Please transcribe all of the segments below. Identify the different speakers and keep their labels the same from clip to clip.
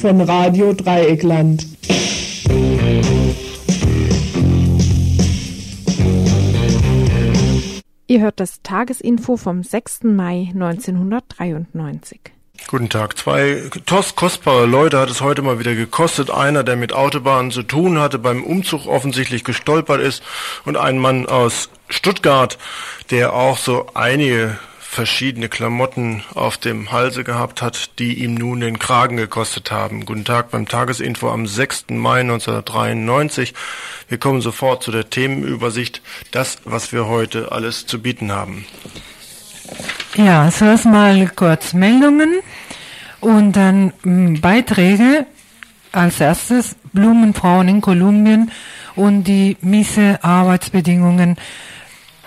Speaker 1: Von Radio Dreieckland.
Speaker 2: Ihr hört das Tagesinfo vom 6. Mai 1993.
Speaker 3: Guten Tag. Zwei kostbare Leute hat es heute mal wieder gekostet. Einer, der mit Autobahnen zu tun hatte, beim Umzug offensichtlich gestolpert ist und ein Mann aus Stuttgart, der auch so einige verschiedene Klamotten auf dem Halse gehabt hat, die ihm nun den Kragen gekostet haben. Guten Tag beim Tagesinfo am 6. Mai 1993. Wir kommen sofort zu der Themenübersicht, das, was wir heute alles zu bieten haben.
Speaker 4: Ja, zuerst mal kurz Meldungen und dann hm, Beiträge. Als erstes Blumenfrauen in Kolumbien und die miese Arbeitsbedingungen,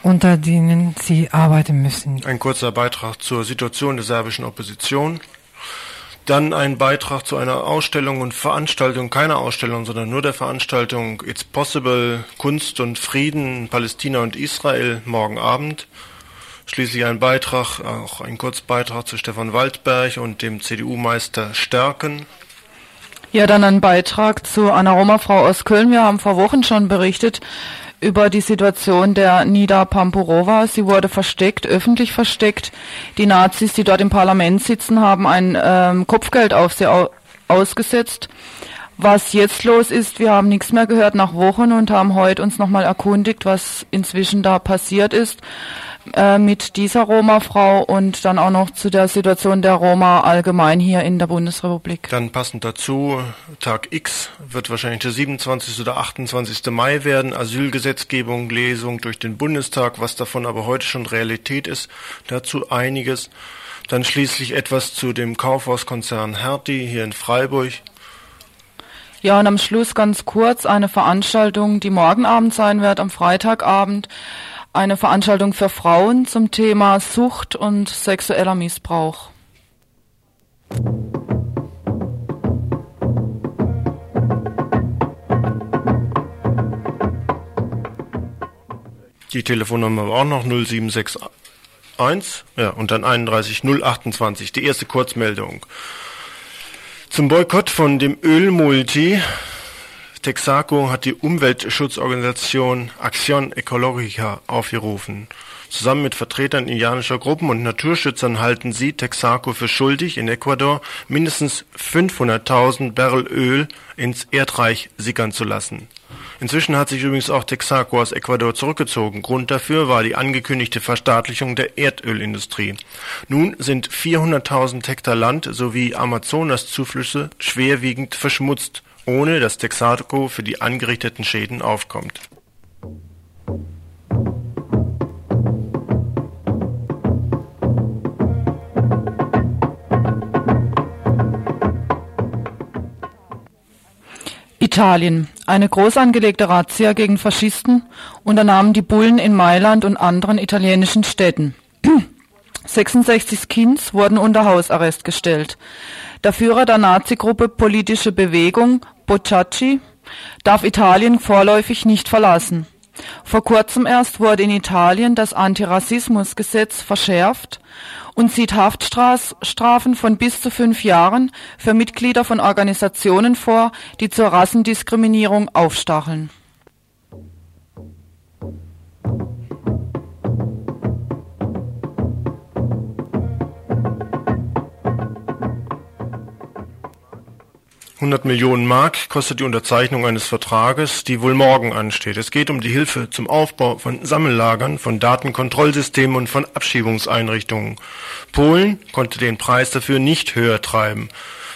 Speaker 4: unter denen sie arbeiten müssen.
Speaker 3: Ein kurzer Beitrag zur Situation der serbischen Opposition. Dann ein Beitrag zu einer Ausstellung und Veranstaltung, keine Ausstellung, sondern nur der Veranstaltung It's Possible, Kunst und Frieden, Palästina und Israel morgen Abend. Schließlich ein Beitrag, auch ein Kurzbeitrag zu Stefan Waldberg und dem CDU-Meister Stärken.
Speaker 5: Ja, dann ein Beitrag zu einer Roma-Frau aus Köln. Wir haben vor Wochen schon berichtet über die Situation der Nida Pampurova. Sie wurde versteckt, öffentlich versteckt. Die Nazis, die dort im Parlament sitzen, haben ein ähm, Kopfgeld auf sie au ausgesetzt. Was jetzt los ist, wir haben nichts mehr gehört nach Wochen und haben heute uns nochmal erkundigt, was inzwischen da passiert ist äh, mit dieser Roma-Frau und dann auch noch zu der Situation der Roma allgemein hier in der Bundesrepublik.
Speaker 3: Dann passend dazu, Tag X wird wahrscheinlich der 27. oder 28. Mai werden, Asylgesetzgebung, Lesung durch den Bundestag, was davon aber heute schon Realität ist, dazu einiges. Dann schließlich etwas zu dem Kaufhauskonzern Hertie hier in Freiburg.
Speaker 5: Ja, und am Schluss ganz kurz eine Veranstaltung, die morgen Abend sein wird, am Freitagabend eine Veranstaltung für Frauen zum Thema Sucht und sexueller Missbrauch.
Speaker 3: Die Telefonnummer war auch noch 0761 ja, und dann 31 028. Die erste Kurzmeldung. Zum Boykott von dem Ölmulti Texaco hat die Umweltschutzorganisation Acción Ecológica aufgerufen. Zusammen mit Vertretern indianischer Gruppen und Naturschützern halten sie Texaco für schuldig, in Ecuador mindestens 500.000 Barrel Öl ins Erdreich sickern zu lassen. Inzwischen hat sich übrigens auch Texaco aus Ecuador zurückgezogen. Grund dafür war die angekündigte Verstaatlichung der Erdölindustrie. Nun sind 400.000 Hektar Land sowie Amazonas-Zuflüsse schwerwiegend verschmutzt ohne dass Texaco für die angerichteten Schäden aufkommt.
Speaker 5: Italien. Eine groß angelegte Razzia gegen Faschisten unternahmen die Bullen in Mailand und anderen italienischen Städten. 66 Skins wurden unter Hausarrest gestellt. Der Führer der Nazi-Gruppe Politische Bewegung, Bocciacci, darf Italien vorläufig nicht verlassen. Vor kurzem erst wurde in Italien das Antirassismusgesetz verschärft und sieht Haftstrafen von bis zu fünf Jahren für Mitglieder von Organisationen vor, die zur Rassendiskriminierung aufstacheln.
Speaker 3: 100 Millionen Mark kostet die Unterzeichnung eines Vertrages, die wohl morgen ansteht. Es geht um die Hilfe zum Aufbau von Sammellagern, von Datenkontrollsystemen und von Abschiebungseinrichtungen. Polen konnte den Preis dafür nicht höher treiben.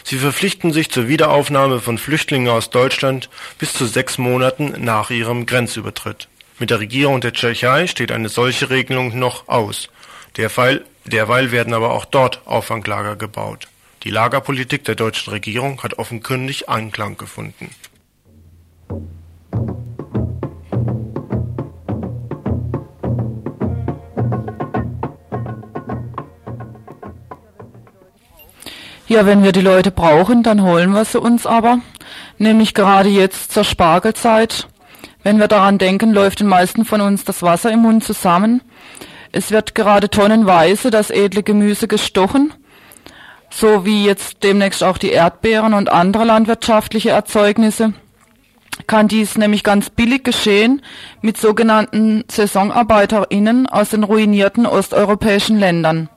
Speaker 3: Sie verpflichten sich zur Wiederaufnahme von Flüchtlingen aus Deutschland bis zu sechs Monaten nach ihrem Grenzübertritt. Mit der Regierung der Tschechei steht eine solche Regelung noch aus. Derweil, derweil werden aber auch dort Auffanglager gebaut. Die Lagerpolitik der deutschen Regierung hat offenkundig Anklang gefunden.
Speaker 5: Ja, wenn wir die Leute brauchen, dann holen wir sie uns aber. Nämlich gerade jetzt zur Spargelzeit. Wenn wir daran denken, läuft den meisten von uns das Wasser im Mund zusammen. Es wird gerade tonnenweise das edle Gemüse gestochen so wie jetzt demnächst auch die Erdbeeren und andere landwirtschaftliche Erzeugnisse, kann dies nämlich ganz billig geschehen mit sogenannten SaisonarbeiterInnen aus den ruinierten osteuropäischen Ländern.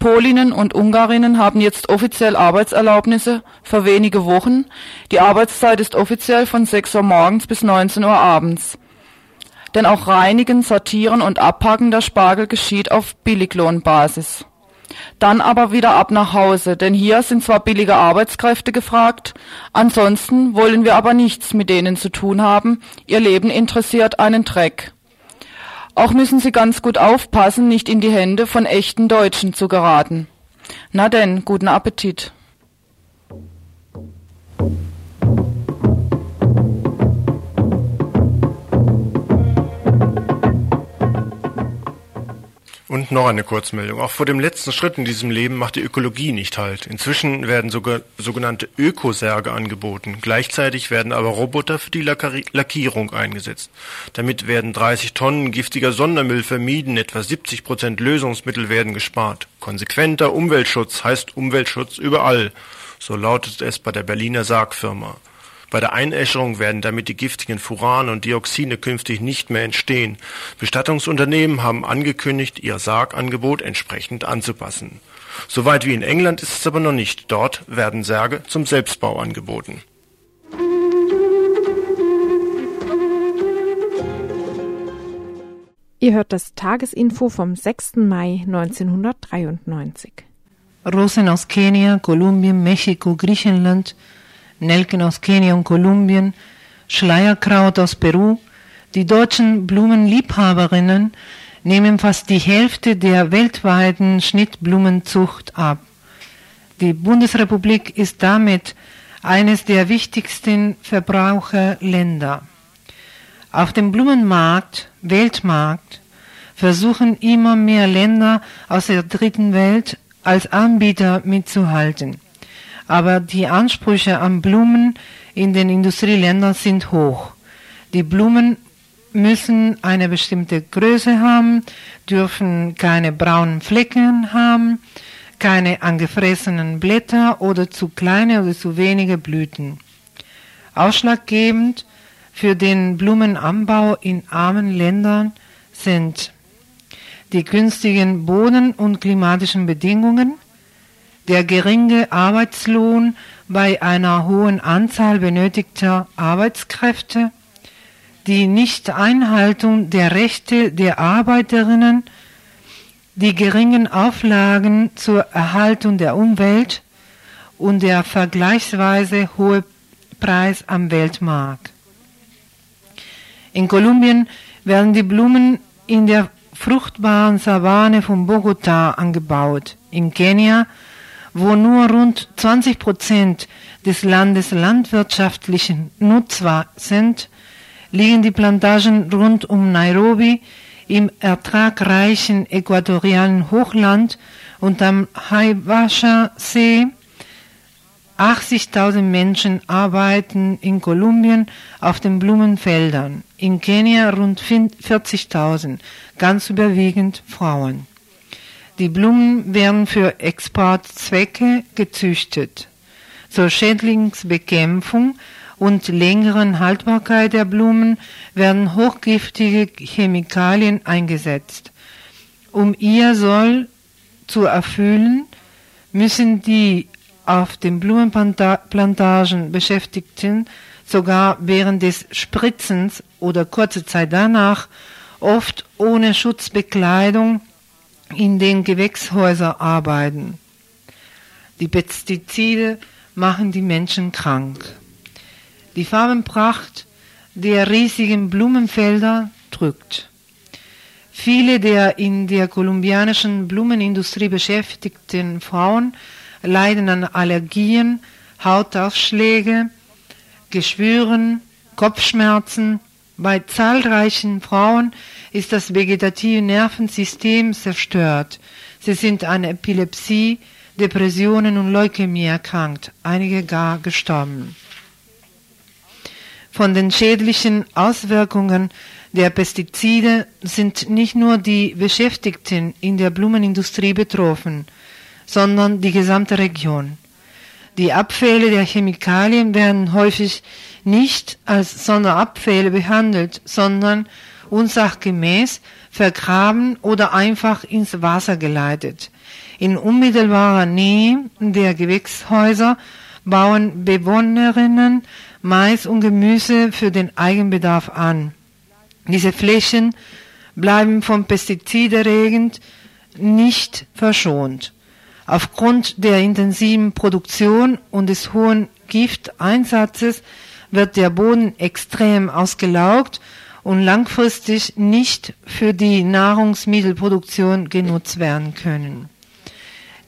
Speaker 5: Polinnen und Ungarinnen haben jetzt offiziell Arbeitserlaubnisse für wenige Wochen. Die Arbeitszeit ist offiziell von 6 Uhr morgens bis 19 Uhr abends. Denn auch Reinigen, Sortieren und Abpacken der Spargel geschieht auf Billiglohnbasis. Dann aber wieder ab nach Hause, denn hier sind zwar billige Arbeitskräfte gefragt, ansonsten wollen wir aber nichts mit denen zu tun haben, ihr Leben interessiert einen Dreck. Auch müssen sie ganz gut aufpassen, nicht in die Hände von echten Deutschen zu geraten. Na denn, guten Appetit.
Speaker 3: Und noch eine Kurzmeldung. Auch vor dem letzten Schritt in diesem Leben macht die Ökologie nicht halt. Inzwischen werden sogenannte Ökosärge angeboten. Gleichzeitig werden aber Roboter für die Lackierung eingesetzt. Damit werden 30 Tonnen giftiger Sondermüll vermieden, etwa 70 Prozent Lösungsmittel werden gespart. Konsequenter Umweltschutz heißt Umweltschutz überall. So lautet es bei der Berliner Sargfirma. Bei der Einäscherung werden damit die giftigen Furane und Dioxine künftig nicht mehr entstehen. Bestattungsunternehmen haben angekündigt, ihr Sargangebot entsprechend anzupassen. Soweit wie in England ist es aber noch nicht. Dort werden Särge zum Selbstbau angeboten.
Speaker 2: Ihr hört das Tagesinfo vom 6. Mai 1993.
Speaker 4: Rosen aus Kenia, Kolumbien, Mexiko, Griechenland, Nelken aus Kenia und Kolumbien, Schleierkraut aus Peru. Die deutschen Blumenliebhaberinnen nehmen fast die Hälfte der weltweiten Schnittblumenzucht ab. Die Bundesrepublik ist damit eines der wichtigsten Verbraucherländer. Auf dem Blumenmarkt, Weltmarkt, versuchen immer mehr Länder aus der dritten Welt als Anbieter mitzuhalten aber die Ansprüche an Blumen in den Industrieländern sind hoch. Die Blumen müssen eine bestimmte Größe haben, dürfen keine braunen Flecken haben, keine angefressenen Blätter oder zu kleine oder zu wenige Blüten. Ausschlaggebend für den Blumenanbau in armen Ländern sind die günstigen Boden- und klimatischen Bedingungen, der geringe Arbeitslohn bei einer hohen Anzahl benötigter Arbeitskräfte, die Nichteinhaltung der Rechte der Arbeiterinnen, die geringen Auflagen zur Erhaltung der Umwelt und der vergleichsweise hohe Preis am Weltmarkt. In Kolumbien werden die Blumen in der fruchtbaren Savanne von Bogotá angebaut. In Kenia wo nur rund 20 Prozent des Landes landwirtschaftlichen nutzbar sind, liegen die Plantagen rund um Nairobi im ertragreichen äquatorialen Hochland und am Haibasha-See. 80.000 Menschen arbeiten in Kolumbien auf den Blumenfeldern, in Kenia rund 40.000, ganz überwiegend Frauen. Die Blumen werden für Exportzwecke gezüchtet. Zur Schädlingsbekämpfung und längeren Haltbarkeit der Blumen werden hochgiftige Chemikalien eingesetzt. Um ihr Soll zu erfüllen, müssen die auf den Blumenplantagen Beschäftigten sogar während des Spritzens oder kurze Zeit danach oft ohne Schutzbekleidung in den Gewächshäusern arbeiten. Die Pestizide machen die Menschen krank. Die Farbenpracht der riesigen Blumenfelder drückt. Viele der in der kolumbianischen Blumenindustrie beschäftigten Frauen leiden an Allergien, Hautausschläge, Geschwüren, Kopfschmerzen. Bei zahlreichen Frauen ist das vegetative Nervensystem zerstört. Sie sind an Epilepsie, Depressionen und Leukämie erkrankt, einige gar gestorben. Von den schädlichen Auswirkungen der Pestizide sind nicht nur die Beschäftigten in der Blumenindustrie betroffen, sondern die gesamte Region. Die Abfälle der Chemikalien werden häufig nicht als Sonderabfälle behandelt, sondern unsachgemäß vergraben oder einfach ins Wasser geleitet. In unmittelbarer Nähe der Gewächshäuser bauen Bewohnerinnen Mais und Gemüse für den Eigenbedarf an. Diese Flächen bleiben vom Pestiziderregend nicht verschont. Aufgrund der intensiven Produktion und des hohen Gifteinsatzes wird der Boden extrem ausgelaugt und langfristig nicht für die Nahrungsmittelproduktion genutzt werden können.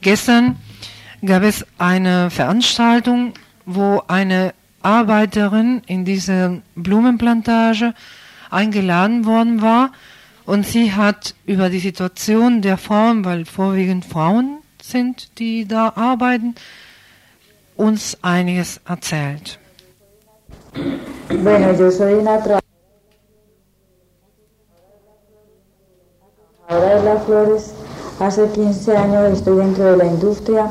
Speaker 4: Gestern gab es eine Veranstaltung, wo eine Arbeiterin in dieser Blumenplantage eingeladen worden war und sie hat über die Situation der Frauen, weil vorwiegend Frauen sind, die da arbeiten, uns einiges erzählt.
Speaker 6: Bueno, yo soy una trabajadora de las flores. Hace 15 años estoy dentro de la industria.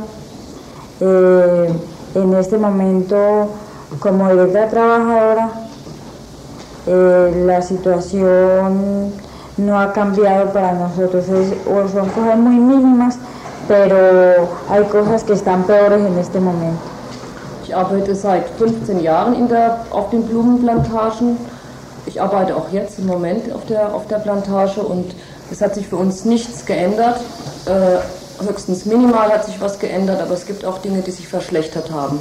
Speaker 6: Eh, en este momento, como directora trabajadora, eh, la situación no ha cambiado para nosotros. Es, son cosas muy mínimas, pero hay cosas que están peores en este momento.
Speaker 7: Ich arbeite seit 15 Jahren in der, auf den Blumenplantagen. Ich arbeite auch jetzt im Moment auf der, auf der Plantage und es hat sich für uns nichts geändert. Äh, höchstens minimal hat sich was geändert, aber es gibt auch Dinge, die sich verschlechtert haben.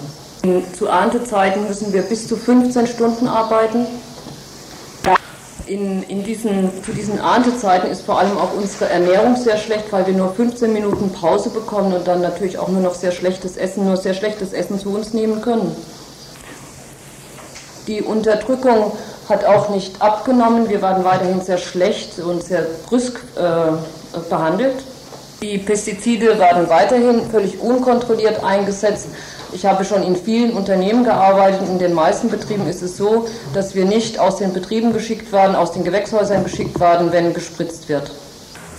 Speaker 7: Zu Erntezeiten müssen wir bis zu 15 Stunden arbeiten in, in diesen, zu diesen Erntezeiten ist vor allem auch unsere Ernährung sehr schlecht, weil wir nur 15 Minuten Pause bekommen und dann natürlich auch nur noch sehr schlechtes Essen, nur sehr schlechtes Essen zu uns nehmen können. Die Unterdrückung hat auch nicht abgenommen. Wir werden weiterhin sehr schlecht und sehr brüsk äh, behandelt. Die Pestizide werden weiterhin völlig unkontrolliert eingesetzt. Ich habe schon in vielen Unternehmen gearbeitet. In den meisten Betrieben ist es so, dass wir nicht aus den Betrieben geschickt werden, aus den Gewächshäusern geschickt werden, wenn gespritzt wird.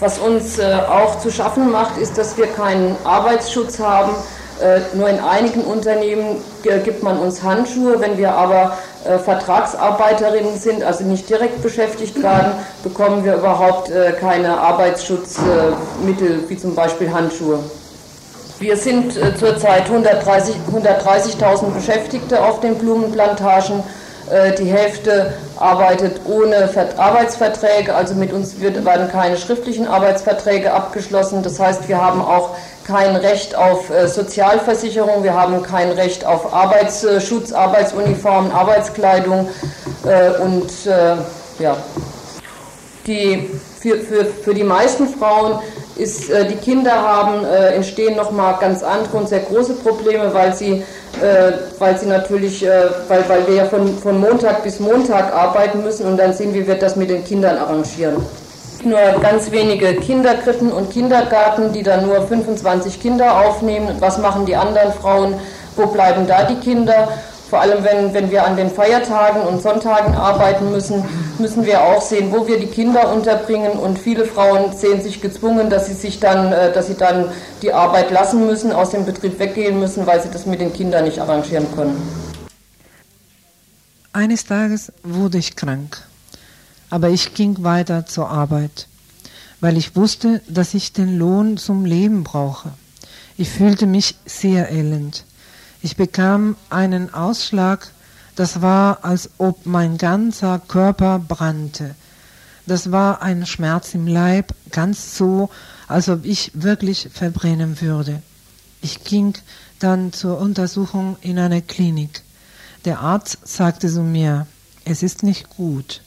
Speaker 7: Was uns äh, auch zu schaffen macht, ist, dass wir keinen Arbeitsschutz haben. Äh, nur in einigen Unternehmen gibt man uns Handschuhe. Wenn wir aber äh, Vertragsarbeiterinnen sind, also nicht direkt beschäftigt werden, bekommen wir überhaupt äh, keine Arbeitsschutzmittel, wie zum Beispiel Handschuhe. Wir sind zurzeit 130.000 130 Beschäftigte auf den Blumenplantagen. Äh, die Hälfte arbeitet ohne Arbeitsverträge, also mit uns werden keine schriftlichen Arbeitsverträge abgeschlossen. Das heißt, wir haben auch kein Recht auf äh, Sozialversicherung, wir haben kein Recht auf Arbeitsschutz, Arbeitsuniformen, Arbeitskleidung äh, und äh, ja. Die, für, für, für die meisten Frauen ist, äh, die Kinder haben, äh, entstehen nochmal ganz andere und sehr große Probleme, weil sie, äh, weil sie natürlich, äh, weil, weil wir ja von, von Montag bis Montag arbeiten müssen und dann sehen, wie wir das mit den Kindern arrangieren. Nur ganz wenige Kinderkrippen und Kindergarten, die dann nur 25 Kinder aufnehmen. Was machen die anderen Frauen? Wo bleiben da die Kinder? Vor allem, wenn, wenn wir an den Feiertagen und Sonntagen arbeiten müssen, müssen wir auch sehen, wo wir die Kinder unterbringen. Und viele Frauen sehen sich gezwungen, dass sie sich dann, äh, dass sie dann die Arbeit lassen müssen, aus dem Betrieb weggehen müssen, weil sie das mit den Kindern nicht arrangieren können.
Speaker 4: Eines Tages wurde ich krank, aber ich ging weiter zur Arbeit, weil ich wusste, dass ich den Lohn zum Leben brauche. Ich fühlte mich sehr elend. Ich bekam einen Ausschlag, das war, als ob mein ganzer Körper brannte. Das war ein Schmerz im Leib, ganz so, als ob ich wirklich verbrennen würde. Ich ging dann zur Untersuchung in eine Klinik. Der Arzt sagte zu mir, es ist nicht gut,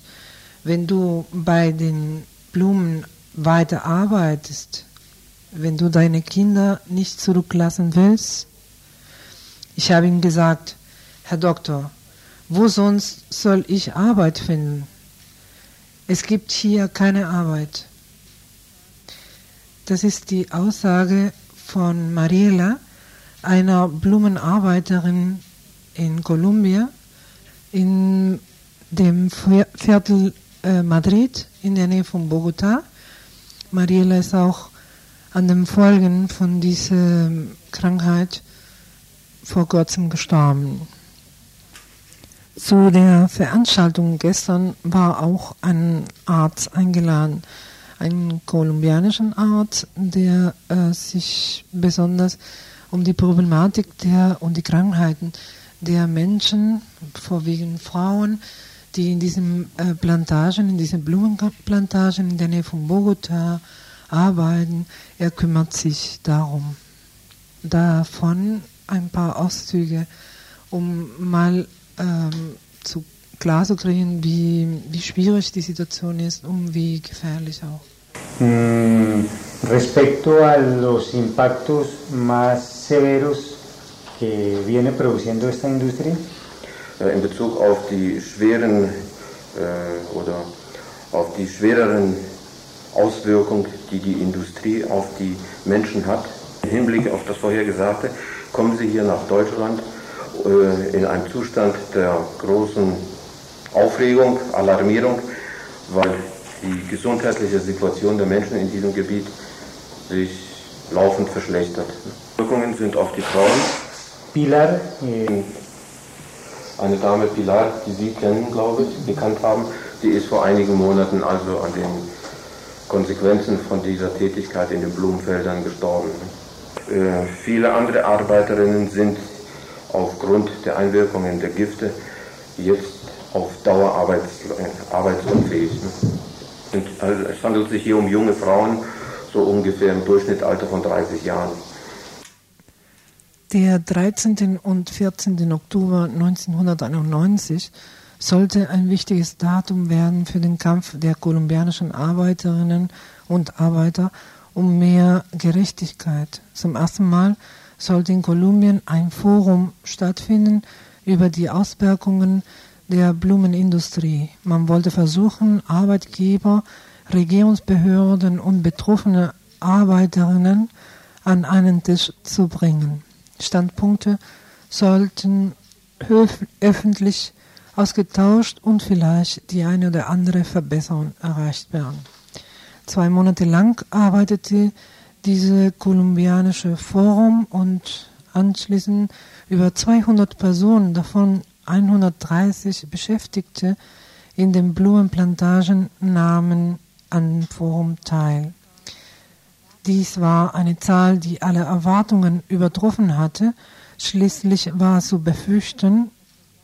Speaker 4: wenn du bei den Blumen weiter arbeitest, wenn du deine Kinder nicht zurücklassen willst, ich habe ihm gesagt, Herr Doktor, wo sonst soll ich Arbeit finden? Es gibt hier keine Arbeit. Das ist die Aussage von Mariela, einer Blumenarbeiterin in Kolumbien, in dem Viertel äh, Madrid, in der Nähe von Bogota. Mariela ist auch an den Folgen von dieser Krankheit vor kurzem gestorben. Zu der Veranstaltung gestern war auch ein Arzt eingeladen, ein kolumbianischen Arzt, der äh, sich besonders um die Problematik der und die Krankheiten der Menschen, vorwiegend Frauen, die in diesen äh, Plantagen, in diesen Blumenplantagen in der Nähe von Bogota arbeiten. Er kümmert sich darum. Davon ein paar Auszüge, um mal ähm, zu klar zu kriegen, wie, wie schwierig die Situation ist und wie gefährlich auch.
Speaker 8: Mm, respecto a los impactos más severos que viene produciendo esta industria?
Speaker 9: Äh, in Bezug auf die schweren äh, oder auf die schwereren Auswirkungen, die die Industrie auf die Menschen hat. Im Hinblick auf das vorhergesagte kommen Sie hier nach Deutschland äh, in einem Zustand der großen Aufregung, Alarmierung, weil die gesundheitliche Situation der Menschen in diesem Gebiet sich laufend verschlechtert. Wirkungen sind auf die Frauen.
Speaker 8: Pilar,
Speaker 9: eine Dame Pilar, die Sie kennen, glaube ich, bekannt haben, die ist vor einigen Monaten also an den Konsequenzen von dieser Tätigkeit in den Blumenfeldern gestorben. Äh, viele andere Arbeiterinnen sind aufgrund der Einwirkungen der Gifte jetzt auf Dauer arbeits, äh, arbeitsunfähig. Ne? Also es handelt sich hier um junge Frauen, so ungefähr im Durchschnittsalter von 30 Jahren.
Speaker 4: Der 13. und 14. Oktober 1991 sollte ein wichtiges Datum werden für den Kampf der kolumbianischen Arbeiterinnen und Arbeiter um mehr Gerechtigkeit. Zum ersten Mal sollte in Kolumbien ein Forum stattfinden über die Auswirkungen der Blumenindustrie. Man wollte versuchen, Arbeitgeber, Regierungsbehörden und betroffene Arbeiterinnen an einen Tisch zu bringen. Standpunkte sollten öffentlich ausgetauscht und vielleicht die eine oder andere Verbesserung erreicht werden. Zwei Monate lang arbeitete diese kolumbianische Forum und anschließend über 200 Personen, davon 130 Beschäftigte in den Blumenplantagen nahmen an Forum teil. Dies war eine Zahl, die alle Erwartungen übertroffen hatte. Schließlich war zu befürchten,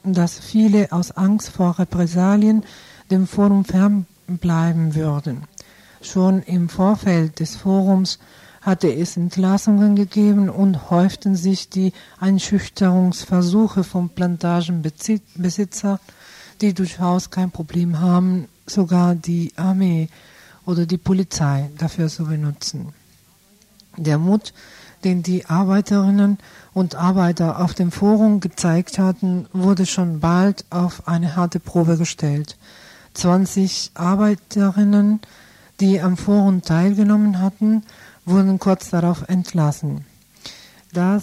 Speaker 4: dass viele aus Angst vor Repressalien dem Forum fernbleiben würden. Schon im Vorfeld des Forums hatte es Entlassungen gegeben und häuften sich die Einschüchterungsversuche von Plantagenbesitzern, die durchaus kein Problem haben, sogar die Armee oder die Polizei dafür zu benutzen. Der Mut, den die Arbeiterinnen und Arbeiter auf dem Forum gezeigt hatten, wurde schon bald auf eine harte Probe gestellt. 20 Arbeiterinnen, die am Forum teilgenommen hatten, wurden kurz darauf entlassen. Da,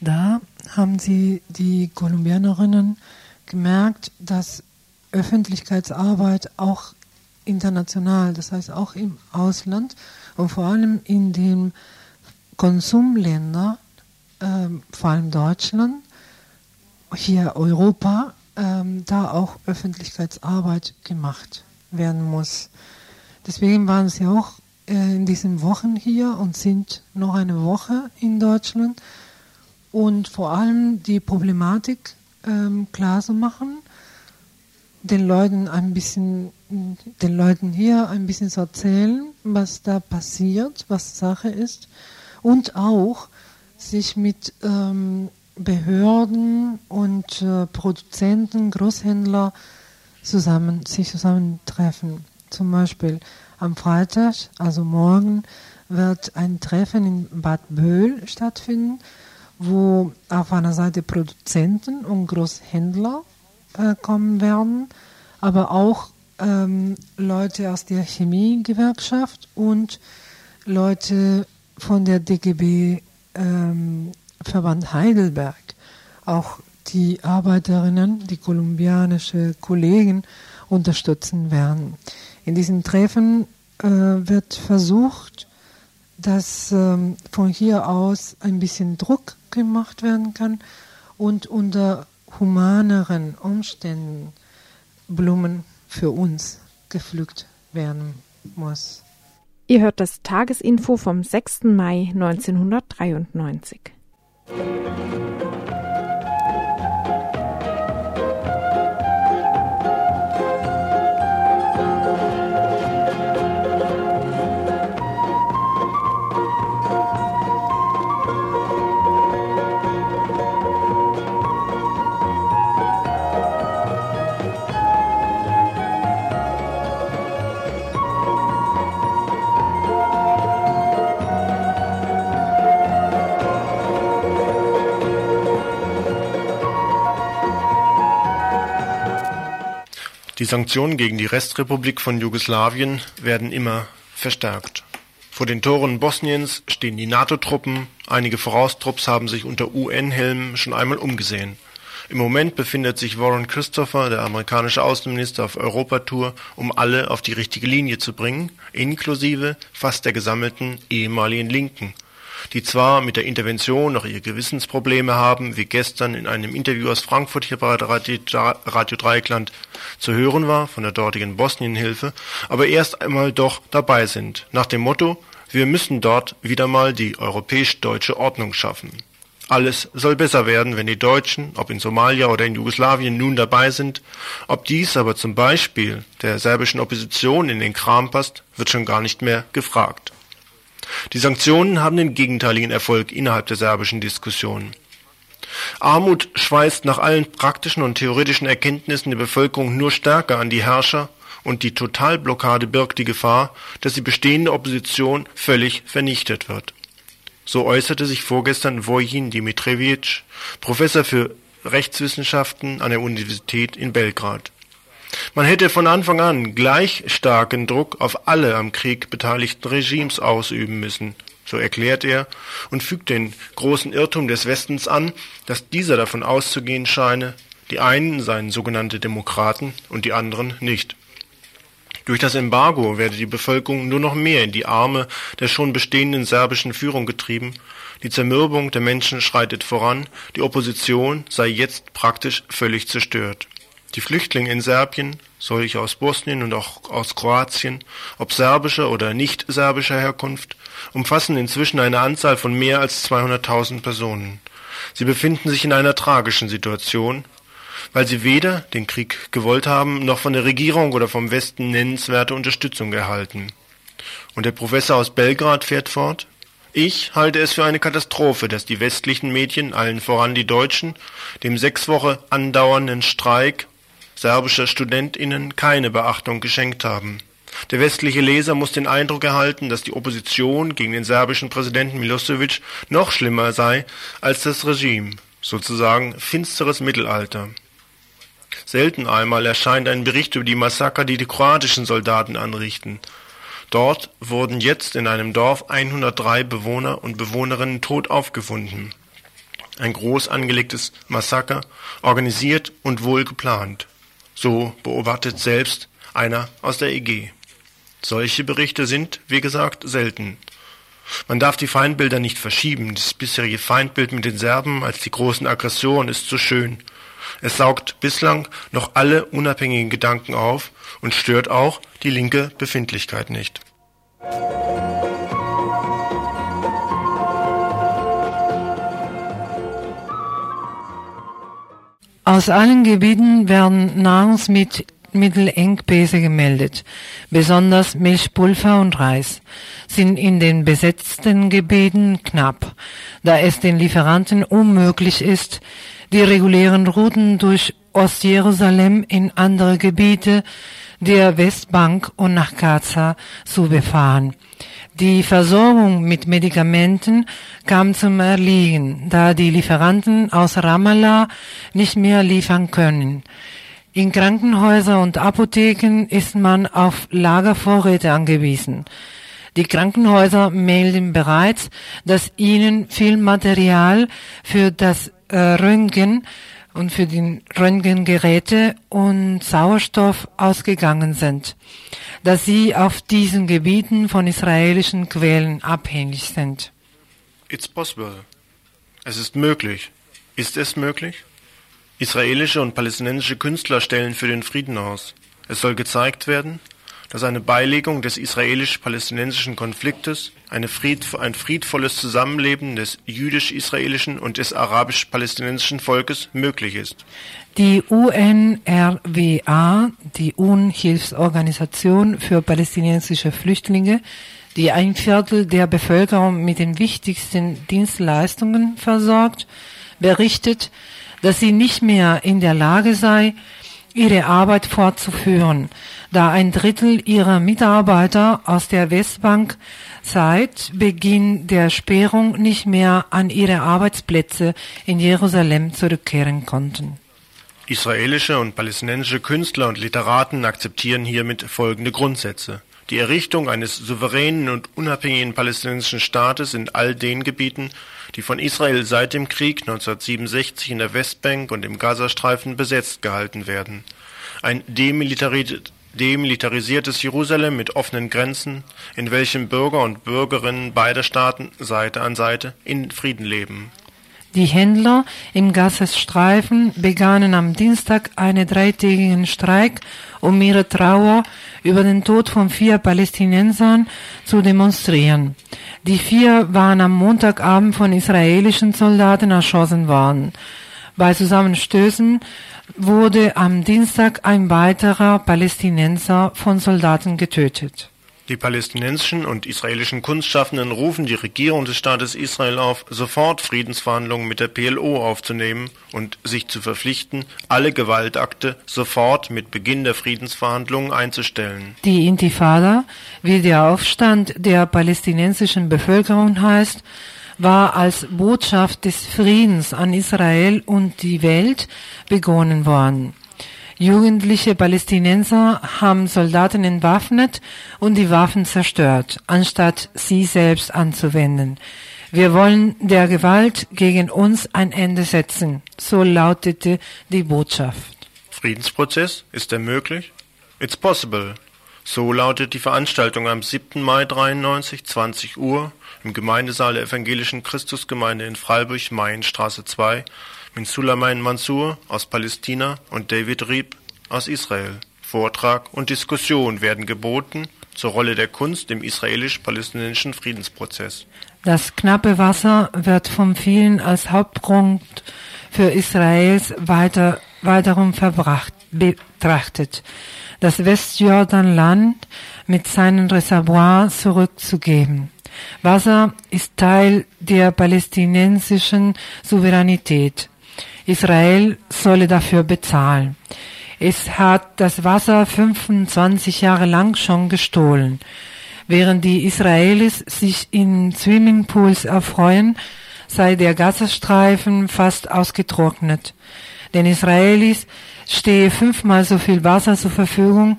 Speaker 4: da haben sie die Kolumbianerinnen gemerkt, dass Öffentlichkeitsarbeit auch international, das heißt auch im Ausland und vor allem in den Konsumländern, äh, vor allem Deutschland, hier Europa, äh, da auch Öffentlichkeitsarbeit gemacht werden muss. Deswegen waren sie auch äh, in diesen Wochen hier und sind noch eine Woche in Deutschland und vor allem die Problematik ähm, klar zu machen, den Leuten ein bisschen, den Leuten hier ein bisschen zu erzählen, was da passiert, was Sache ist und auch sich mit ähm, Behörden und äh, Produzenten, Großhändler zusammen, sich zusammentreffen. Zum Beispiel am Freitag, also morgen, wird ein Treffen in Bad Böhl stattfinden, wo auf einer Seite Produzenten und Großhändler äh, kommen werden, aber auch ähm, Leute aus der Chemiegewerkschaft und Leute von der DGB ähm, Verband Heidelberg. Auch die Arbeiterinnen, die kolumbianische Kollegen unterstützen werden. In diesem Treffen äh, wird versucht, dass ähm, von hier aus ein bisschen Druck gemacht werden kann und unter humaneren Umständen Blumen für uns gepflückt werden muss.
Speaker 2: Ihr hört das Tagesinfo vom 6. Mai 1993.
Speaker 3: Die Sanktionen gegen die Restrepublik von Jugoslawien werden immer verstärkt. Vor den Toren Bosniens stehen die NATO-Truppen, einige Voraustrupps haben sich unter UN-Helmen schon einmal umgesehen. Im Moment befindet sich Warren Christopher, der amerikanische Außenminister, auf Europatour, um alle auf die richtige Linie zu bringen, inklusive fast der gesammelten ehemaligen Linken die zwar mit der Intervention noch ihre Gewissensprobleme haben, wie gestern in einem Interview aus Frankfurt hier bei Radio, Dreieckland zu hören war von der dortigen Bosnienhilfe, aber erst einmal doch dabei sind, nach dem Motto, wir müssen dort wieder mal die europäisch-deutsche Ordnung schaffen. Alles soll besser werden, wenn die Deutschen, ob in Somalia oder in Jugoslawien, nun dabei sind. Ob dies aber zum Beispiel der serbischen Opposition in den Kram passt, wird schon gar nicht mehr gefragt. Die Sanktionen haben den gegenteiligen Erfolg innerhalb der serbischen Diskussion. Armut schweißt nach allen praktischen und theoretischen Erkenntnissen der Bevölkerung nur stärker an die Herrscher und die Totalblockade birgt die Gefahr, dass die bestehende Opposition völlig vernichtet wird. So äußerte sich vorgestern Vojin Dimitrievich, Professor für Rechtswissenschaften an der Universität in Belgrad. Man hätte von Anfang an gleich starken Druck auf alle am Krieg beteiligten Regimes ausüben müssen, so erklärt er und fügt den großen Irrtum des Westens an, dass dieser davon auszugehen scheine, die einen seien sogenannte Demokraten und die anderen nicht. Durch das Embargo werde die Bevölkerung nur noch mehr in die Arme der schon bestehenden serbischen Führung getrieben, die Zermürbung der Menschen schreitet voran, die Opposition sei jetzt praktisch völlig zerstört. Die Flüchtlinge in Serbien, solche aus Bosnien und auch aus Kroatien, ob serbischer oder nicht serbischer Herkunft, umfassen inzwischen eine Anzahl von mehr als 200.000 Personen. Sie befinden sich in einer tragischen Situation, weil sie weder den Krieg gewollt haben, noch von der Regierung oder vom Westen nennenswerte Unterstützung erhalten. Und der Professor aus Belgrad fährt fort, ich halte es für eine Katastrophe, dass die westlichen Medien, allen voran die Deutschen, dem sechs Wochen andauernden Streik serbischer Studentinnen keine Beachtung geschenkt haben. Der westliche Leser muss den Eindruck erhalten, dass die Opposition gegen den serbischen Präsidenten Milosevic noch schlimmer sei als das Regime, sozusagen finsteres Mittelalter. Selten einmal erscheint ein Bericht über die Massaker, die die kroatischen Soldaten anrichten. Dort wurden jetzt in einem Dorf 103 Bewohner und Bewohnerinnen tot aufgefunden. Ein groß angelegtes Massaker, organisiert und wohl geplant. So beobachtet selbst einer aus der EG. Solche Berichte sind, wie gesagt, selten. Man darf die Feindbilder nicht verschieben. Das bisherige Feindbild mit den Serben als die großen Aggressoren ist zu schön. Es saugt bislang noch alle unabhängigen Gedanken auf und stört auch die linke Befindlichkeit nicht.
Speaker 4: Aus allen Gebieten werden Nahrungsmittelengpässe gemeldet. Besonders Milchpulver und Reis sind in den besetzten Gebieten knapp, da es den Lieferanten unmöglich ist, die regulären Routen durch Ostjerusalem in andere Gebiete der Westbank und nach Gaza zu befahren. Die Versorgung mit Medikamenten kam zum Erliegen, da die Lieferanten aus Ramallah nicht mehr liefern können. In Krankenhäuser und Apotheken ist man auf Lagervorräte angewiesen. Die Krankenhäuser melden bereits, dass ihnen viel Material für das äh, Röntgen und für die Röntgengeräte und Sauerstoff ausgegangen sind, dass sie auf diesen Gebieten von israelischen Quellen abhängig sind.
Speaker 3: It's possible. Es ist möglich. Ist es möglich? Israelische und palästinensische Künstler stellen für den Frieden aus. Es soll gezeigt werden, dass eine Beilegung des israelisch-palästinensischen Konfliktes, Fried, ein friedvolles Zusammenleben des jüdisch-israelischen und des arabisch-palästinensischen Volkes möglich ist.
Speaker 4: Die UNRWA, die UNHilfsorganisation für palästinensische Flüchtlinge, die ein Viertel der Bevölkerung mit den wichtigsten Dienstleistungen versorgt, berichtet, dass sie nicht mehr in der Lage sei, ihre Arbeit fortzuführen, da ein Drittel ihrer Mitarbeiter aus der Westbank seit Beginn der Sperrung nicht mehr an ihre Arbeitsplätze in Jerusalem zurückkehren konnten.
Speaker 3: Israelische und palästinensische Künstler und Literaten akzeptieren hiermit folgende Grundsätze. Die Errichtung eines souveränen und unabhängigen palästinensischen Staates in all den Gebieten, die von Israel seit dem Krieg 1967 in der Westbank und im Gazastreifen besetzt gehalten werden. Ein demilitarisiertes Jerusalem mit offenen Grenzen, in welchem Bürger und Bürgerinnen beider Staaten Seite an Seite in Frieden leben.
Speaker 4: Die Händler im Gazastreifen begannen am Dienstag einen dreitägigen Streik, um ihre Trauer über den Tod von vier Palästinensern zu demonstrieren. Die vier waren am Montagabend von israelischen Soldaten erschossen worden. Bei Zusammenstößen wurde am Dienstag ein weiterer Palästinenser von Soldaten getötet.
Speaker 3: Die palästinensischen und israelischen Kunstschaffenden rufen die Regierung des Staates Israel auf, sofort Friedensverhandlungen mit der PLO aufzunehmen und sich zu verpflichten, alle Gewaltakte sofort mit Beginn der Friedensverhandlungen einzustellen.
Speaker 4: Die Intifada, wie der Aufstand der palästinensischen Bevölkerung heißt, war als Botschaft des Friedens an Israel und die Welt begonnen worden. Jugendliche Palästinenser haben Soldaten entwaffnet und die Waffen zerstört, anstatt sie selbst anzuwenden. Wir wollen der Gewalt gegen uns ein Ende setzen, so lautete die Botschaft.
Speaker 3: Friedensprozess, ist er möglich? It's possible. So lautet die Veranstaltung am 7. Mai 93, 20 Uhr im Gemeindesaal der Evangelischen Christusgemeinde in Freiburg, Mainstraße 2 mit Sulaiman Mansur aus Palästina und David Rieb aus Israel. Vortrag und Diskussion werden geboten zur Rolle der Kunst im israelisch-palästinensischen Friedensprozess.
Speaker 4: Das knappe Wasser wird von vielen als Hauptgrund für Israels weiter, weiterum verbracht, betrachtet, das Westjordanland mit seinen Reservoirs zurückzugeben. Wasser ist Teil der palästinensischen Souveränität. Israel solle dafür bezahlen. Es hat das Wasser 25 Jahre lang schon gestohlen. Während die Israelis sich in Swimmingpools erfreuen, sei der Gazastreifen fast ausgetrocknet. Den Israelis stehe fünfmal so viel Wasser zur Verfügung,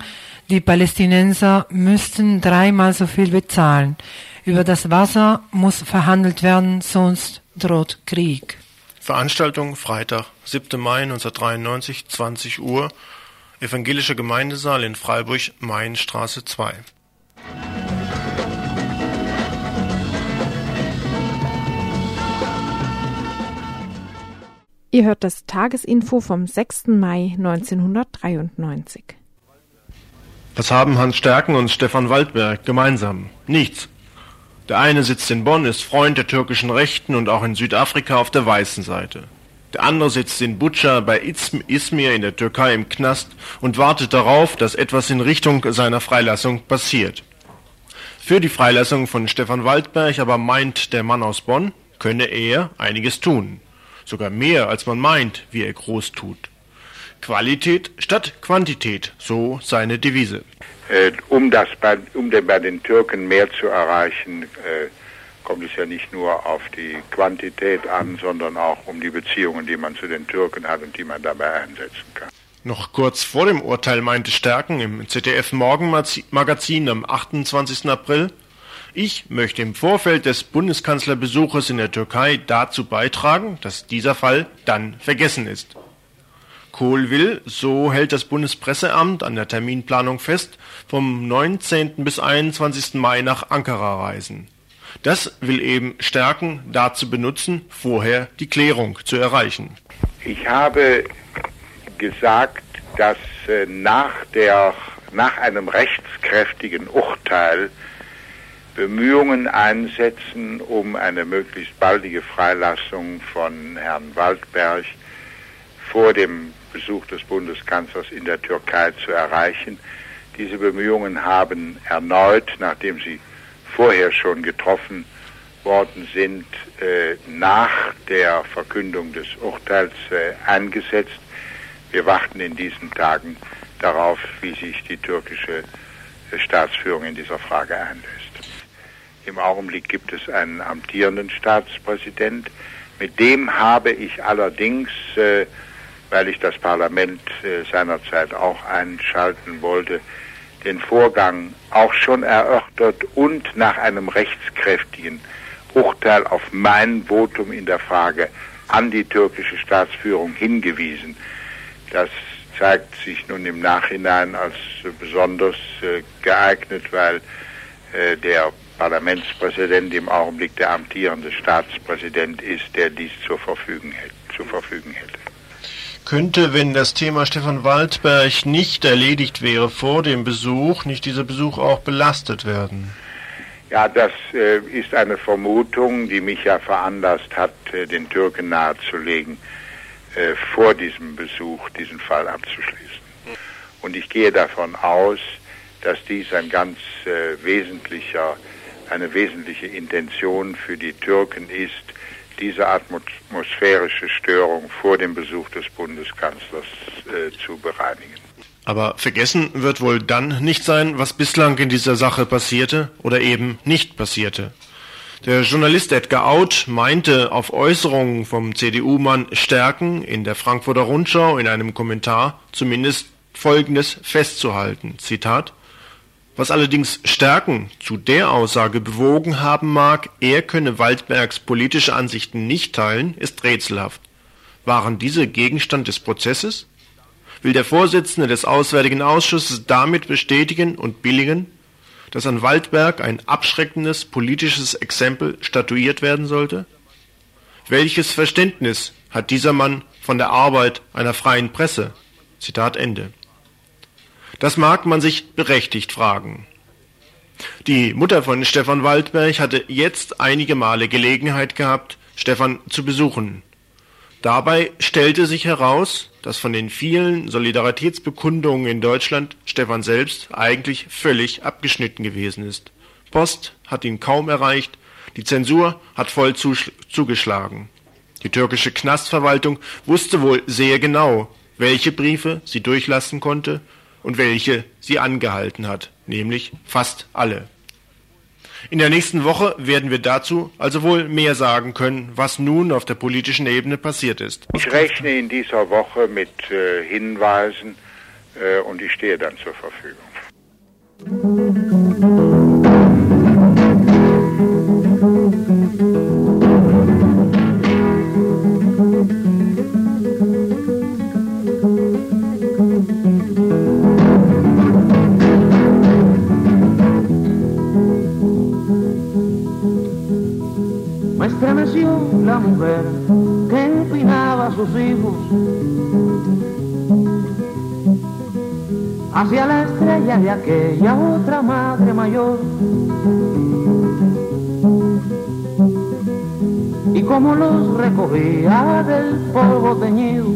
Speaker 4: die Palästinenser müssten dreimal so viel bezahlen. Über das Wasser muss verhandelt werden, sonst droht Krieg.
Speaker 3: Veranstaltung Freitag, 7. Mai 1993, 20 Uhr, Evangelischer Gemeindesaal in Freiburg, Mainstraße 2.
Speaker 2: Ihr hört das Tagesinfo vom 6. Mai 1993.
Speaker 3: Was haben Hans Stärken und Stefan Waldberg gemeinsam? Nichts. Der eine sitzt in Bonn, ist Freund der türkischen Rechten und auch in Südafrika auf der weißen Seite. Der andere sitzt in Butscha bei Izmir in der Türkei im Knast und wartet darauf, dass etwas in Richtung seiner Freilassung passiert. Für die Freilassung von Stefan Waldberg aber meint der Mann aus Bonn, könne er einiges tun. Sogar mehr, als man meint, wie er groß tut. Qualität statt Quantität, so seine Devise.
Speaker 10: Äh, um, das bei, um bei den Türken mehr zu erreichen, äh, kommt es ja nicht nur auf die Quantität an, sondern auch um die Beziehungen, die man zu den Türken hat und die man dabei einsetzen kann.
Speaker 3: Noch kurz vor dem Urteil meinte Stärken im ZDF Morgenmagazin am 28. April, ich möchte im Vorfeld des Bundeskanzlerbesuches in der Türkei dazu beitragen, dass dieser Fall dann vergessen ist. Kohl will, so hält das Bundespresseamt an der Terminplanung fest, vom 19. bis 21. Mai nach Ankara reisen. Das will eben Stärken dazu benutzen, vorher die Klärung zu erreichen.
Speaker 10: Ich habe gesagt, dass äh, nach, der, nach einem rechtskräftigen Urteil Bemühungen einsetzen, um eine möglichst baldige Freilassung von Herrn Waldberg vor dem Besuch des Bundeskanzlers in der Türkei zu erreichen. Diese Bemühungen haben erneut, nachdem sie vorher schon getroffen worden sind, äh, nach der Verkündung des Urteils äh, eingesetzt. Wir warten in diesen Tagen darauf, wie sich die türkische äh, Staatsführung in dieser Frage einlöst. Im Augenblick gibt es einen amtierenden Staatspräsident. Mit dem habe ich allerdings, äh, weil ich das Parlament äh, seinerzeit auch einschalten wollte, den Vorgang auch schon erörtert und nach einem rechtskräftigen Urteil auf mein Votum in der Frage an die türkische Staatsführung hingewiesen. Das zeigt sich nun im Nachhinein als besonders äh, geeignet, weil äh, der Parlamentspräsident im Augenblick der amtierende Staatspräsident ist, der dies zur Verfügung, zu verfügen hätte.
Speaker 3: Könnte, wenn das Thema Stefan Waldberg nicht erledigt wäre vor dem Besuch, nicht dieser Besuch auch belastet werden?
Speaker 10: Ja, das äh, ist eine Vermutung, die mich ja veranlasst hat, äh, den Türken nahezulegen, äh, vor diesem Besuch diesen Fall abzuschließen. Und ich gehe davon aus, dass dies ein ganz äh, wesentlicher eine wesentliche Intention für die Türken ist, diese atmosphärische Störung vor dem Besuch des Bundeskanzlers äh, zu bereinigen.
Speaker 3: Aber vergessen wird wohl dann nicht sein, was bislang in dieser Sache passierte oder eben nicht passierte. Der Journalist Edgar Out meinte auf Äußerungen vom CDU-Mann Stärken in der Frankfurter Rundschau in einem Kommentar zumindest Folgendes festzuhalten. Zitat was allerdings Stärken zu der Aussage bewogen haben mag, er könne Waldbergs politische Ansichten nicht teilen, ist rätselhaft. Waren diese Gegenstand des Prozesses? Will der Vorsitzende des Auswärtigen Ausschusses damit bestätigen und billigen, dass an Waldberg ein abschreckendes politisches Exempel statuiert werden sollte? Welches Verständnis hat dieser Mann von der Arbeit einer freien Presse? Zitat Ende. Das mag man sich berechtigt fragen. Die Mutter von Stefan Waldberg hatte jetzt einige Male Gelegenheit gehabt, Stefan zu besuchen. Dabei stellte sich heraus, dass von den vielen Solidaritätsbekundungen in Deutschland Stefan selbst eigentlich völlig abgeschnitten gewesen ist. Post hat ihn kaum erreicht, die Zensur hat voll zugeschlagen. Die türkische Knastverwaltung wusste wohl sehr genau, welche Briefe sie durchlassen konnte und welche sie angehalten hat, nämlich fast alle. In der nächsten Woche werden wir dazu also wohl mehr sagen können, was nun auf der politischen Ebene passiert ist.
Speaker 10: Ich rechne in dieser Woche mit äh, Hinweisen äh, und ich stehe dann zur Verfügung.
Speaker 11: Aquella otra madre mayor. Y como los recogía del polvo teñido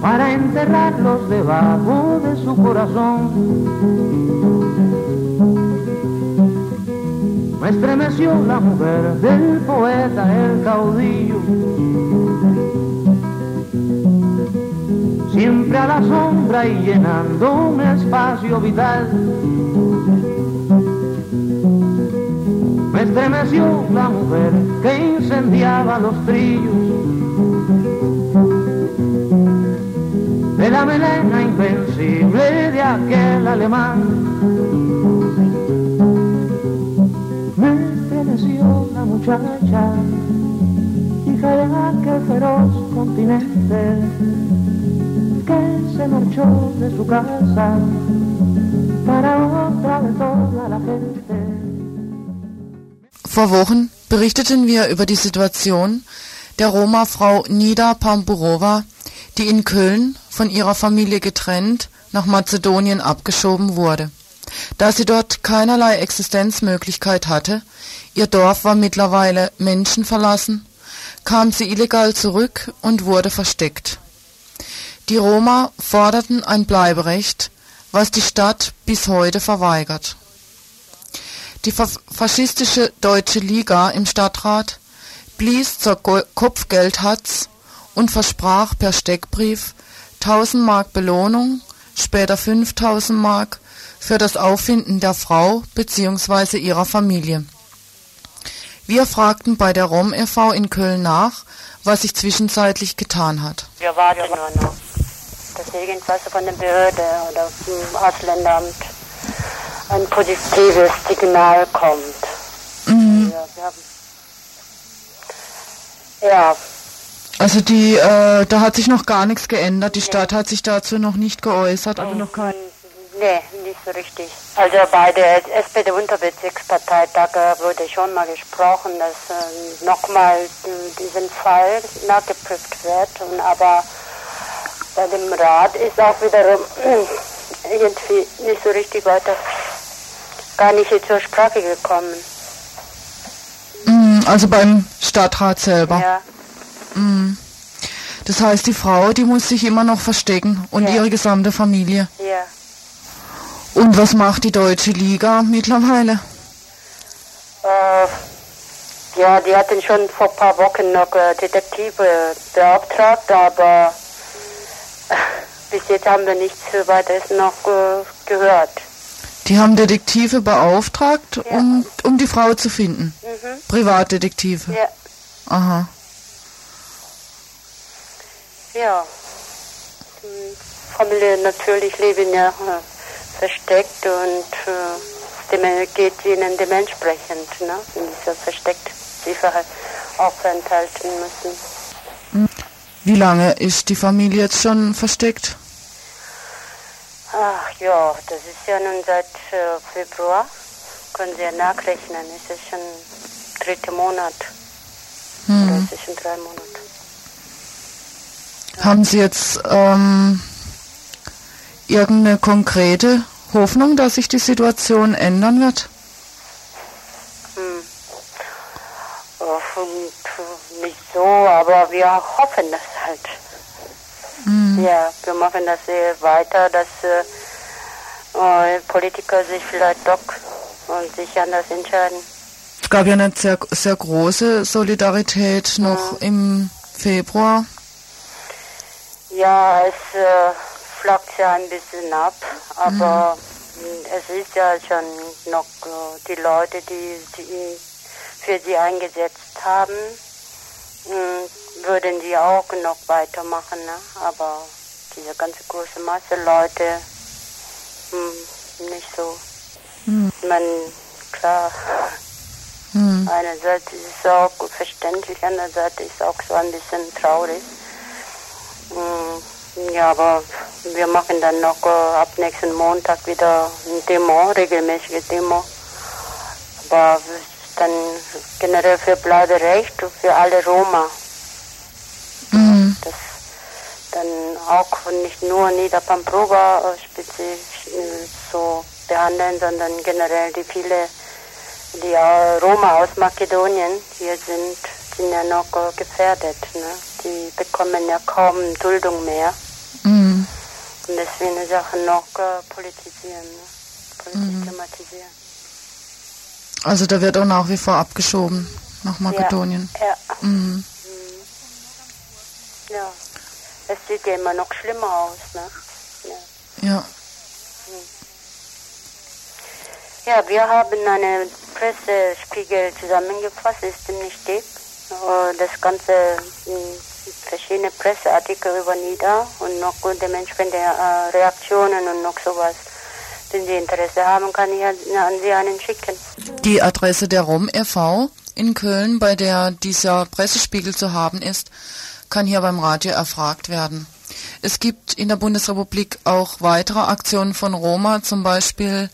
Speaker 11: para enterrarlos debajo de su corazón me estremeció la mujer del poeta, el caudillo. Siempre a la sombra y llenando un espacio vital. Me estremeció la mujer que incendiaba los trillos. De la melena invencible de aquel alemán muchacha y hija de aquel feroz continente que se marchó de su casa para otra de toda la gente.
Speaker 5: Vor Wochen berichteten wir über die Situation der Roma-Frau Nida Pamburova, die in Köln von ihrer Familie getrennt nach Mazedonien abgeschoben wurde. Da sie dort keinerlei Existenzmöglichkeit hatte, ihr Dorf war mittlerweile menschenverlassen, kam sie illegal zurück und wurde versteckt. Die Roma forderten ein Bleiberecht, was die Stadt bis heute verweigert. Die fa faschistische Deutsche Liga im Stadtrat blies zur Kopfgeldhatz und versprach per Steckbrief 1000 Mark Belohnung, später 5000 Mark für das Auffinden der Frau bzw. ihrer Familie. Wir fragten bei der ROM e.V. in Köln nach, was sich zwischenzeitlich getan hat.
Speaker 12: Wir warten nur noch, dass irgendwas von der Behörde oder vom Ausländeramt ein positives Signal kommt.
Speaker 5: Mhm.
Speaker 12: Ja, haben ja,
Speaker 5: Also die, äh, da hat sich noch gar nichts geändert. Die Stadt hat sich dazu noch nicht geäußert, aber noch kein.
Speaker 12: nee, nicht so richtig. Also bei der SPD-Unterbezirksparteitag äh, wurde schon mal gesprochen, dass äh, nochmal diesen Fall nachgeprüft wird. Und aber bei dem Rat ist auch wiederum irgendwie nicht so richtig weiter, gar nicht zur Sprache gekommen.
Speaker 5: Mhm, Also beim Stadtrat selber.
Speaker 12: Ja.
Speaker 5: Mhm. Das heißt, die Frau, die muss sich immer noch verstecken und ihre gesamte Familie.
Speaker 12: Ja.
Speaker 5: Und was macht die Deutsche Liga mittlerweile?
Speaker 12: Äh, ja, die hatten schon vor ein paar Wochen noch äh, Detektive beauftragt, aber bis jetzt haben wir nichts weiteres noch äh, gehört.
Speaker 5: Die haben Detektive beauftragt, um, um die Frau zu finden.
Speaker 12: Mhm.
Speaker 5: Privatdetektive.
Speaker 12: Ja,
Speaker 5: Aha.
Speaker 12: ja. Die Familie natürlich leben ja äh, versteckt und äh, dem geht ihnen dementsprechend, ne? In dieser versteckt Sicherheit aufenthalten müssen.
Speaker 5: Mhm. Wie lange ist die Familie jetzt schon versteckt?
Speaker 12: Ach ja, das ist ja nun seit äh, Februar. Können Sie ja nachrechnen. Es ist schon dritter Monat. Oder
Speaker 5: Hm.
Speaker 12: es ist schon drei Monate.
Speaker 5: Haben Sie jetzt ähm, irgendeine konkrete Hoffnung, dass sich die Situation ändern wird?
Speaker 12: Hm. Oh, und, nicht so, aber wir hoffen das halt.
Speaker 5: Mhm.
Speaker 12: Ja, wir machen das äh, weiter, dass äh, äh, Politiker sich vielleicht doch und sich anders entscheiden.
Speaker 5: Es gab ja eine sehr, sehr große Solidarität noch im Februar.
Speaker 12: Ja, es äh, flackt ja ein bisschen ab, aber mh, es ist ja schon noch äh, die Leute, die sie für sie eingesetzt haben, mh, würden die auch noch weitermachen, ne? aber diese ganze große Masse Leute mh, nicht so.
Speaker 5: Hm.
Speaker 12: Ich meine, klar,
Speaker 5: Hm.
Speaker 12: einerseits ist es auch gut verständlich, andererseits ist es auch so ein bisschen traurig. Mm, Ja, aber wir machen dann noch äh, ab nächsten Montag wieder ein Demo, regelmäßige Demo. Aber dann generell für Bleiberecht und für alle Roma.
Speaker 5: Mhm.
Speaker 12: Das dann auch nicht nur Niederpamproba äh, spezifisch äh, so behandeln, sondern generell die viele, die äh, Roma aus Makedonien hier sind, sind ja noch äh, gefährdet. Ne? Die bekommen ja kaum Duldung mehr.
Speaker 5: Mhm.
Speaker 12: Und deswegen Sachen noch politisieren, ne? politisch
Speaker 5: Mhm. Also da wird auch nach wie vor abgeschoben nach Makedonien.
Speaker 12: Ja, ja.
Speaker 5: Mhm.
Speaker 12: ja. Es sieht ja immer noch schlimmer aus. Ne? Ja.
Speaker 5: Ja.
Speaker 12: Ja, wir haben einen Pressespiegel zusammengefasst, ist ziemlich dick. Das ganze mh, verschiedene Presseartikel über Nida und noch dementsprechende äh, Reaktionen und noch sowas. Wenn Sie Interesse haben, kann ich an Sie einen schicken.
Speaker 5: Die Adresse der ROM e.V. in Köln, bei der dieser Pressespiegel zu haben ist, kann hier beim Radio erfragt werden. Es gibt in der Bundesrepublik auch weitere Aktionen von Roma, zum Beispiel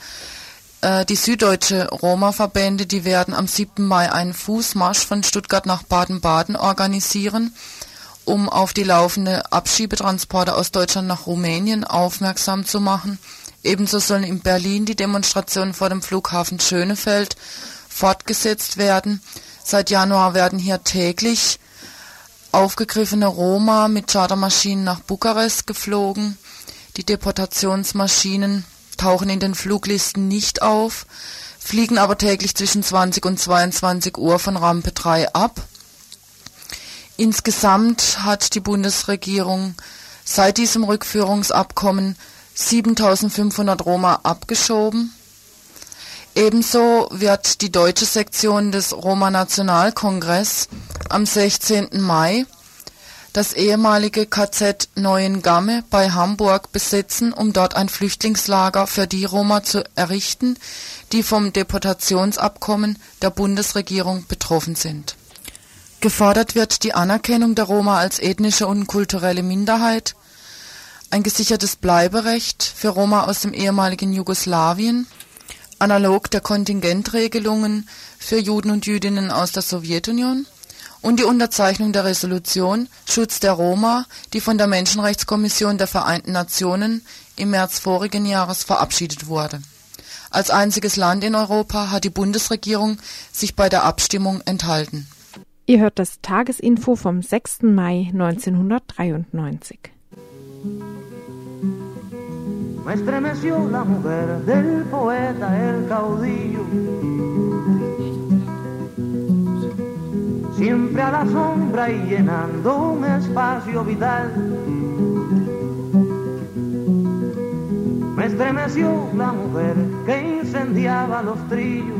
Speaker 5: äh, die süddeutsche Roma-Verbände, die werden am 7. Mai einen Fußmarsch von Stuttgart nach Baden-Baden organisieren, um auf die laufende Abschiebetransporte aus Deutschland nach Rumänien aufmerksam zu machen. Ebenso sollen in Berlin die Demonstrationen vor dem Flughafen Schönefeld fortgesetzt werden. Seit Januar werden hier täglich aufgegriffene Roma mit Chartermaschinen nach Bukarest geflogen. Die Deportationsmaschinen tauchen in den Fluglisten nicht auf, fliegen aber täglich zwischen 20 und 22 Uhr von Rampe 3 ab. Insgesamt hat die Bundesregierung seit diesem Rückführungsabkommen 7500 Roma abgeschoben. Ebenso wird die deutsche Sektion des Roma Nationalkongress am 16. Mai das ehemalige KZ Neuengamme bei Hamburg besetzen, um dort ein Flüchtlingslager für die Roma zu errichten, die vom Deportationsabkommen der Bundesregierung betroffen sind. Gefordert wird die Anerkennung der Roma als ethnische und kulturelle Minderheit, ein gesichertes Bleiberecht für Roma aus dem ehemaligen Jugoslawien, analog der Kontingentregelungen für Juden und Jüdinnen aus der Sowjetunion, und die Unterzeichnung der Resolution Schutz der Roma, die von der Menschenrechtskommission der Vereinten Nationen im März vorigen Jahres verabschiedet wurde. Als einziges Land in Europa hat die Bundesregierung sich bei der Abstimmung enthalten.
Speaker 2: Ihr hört das Tagesinfo vom 6. Mai 1993.
Speaker 11: Me estremeció la mujer del poeta, el caudillo siempre a la sombra y llenando un espacio vital. Me estremeció la mujer que incendiaba los trillos.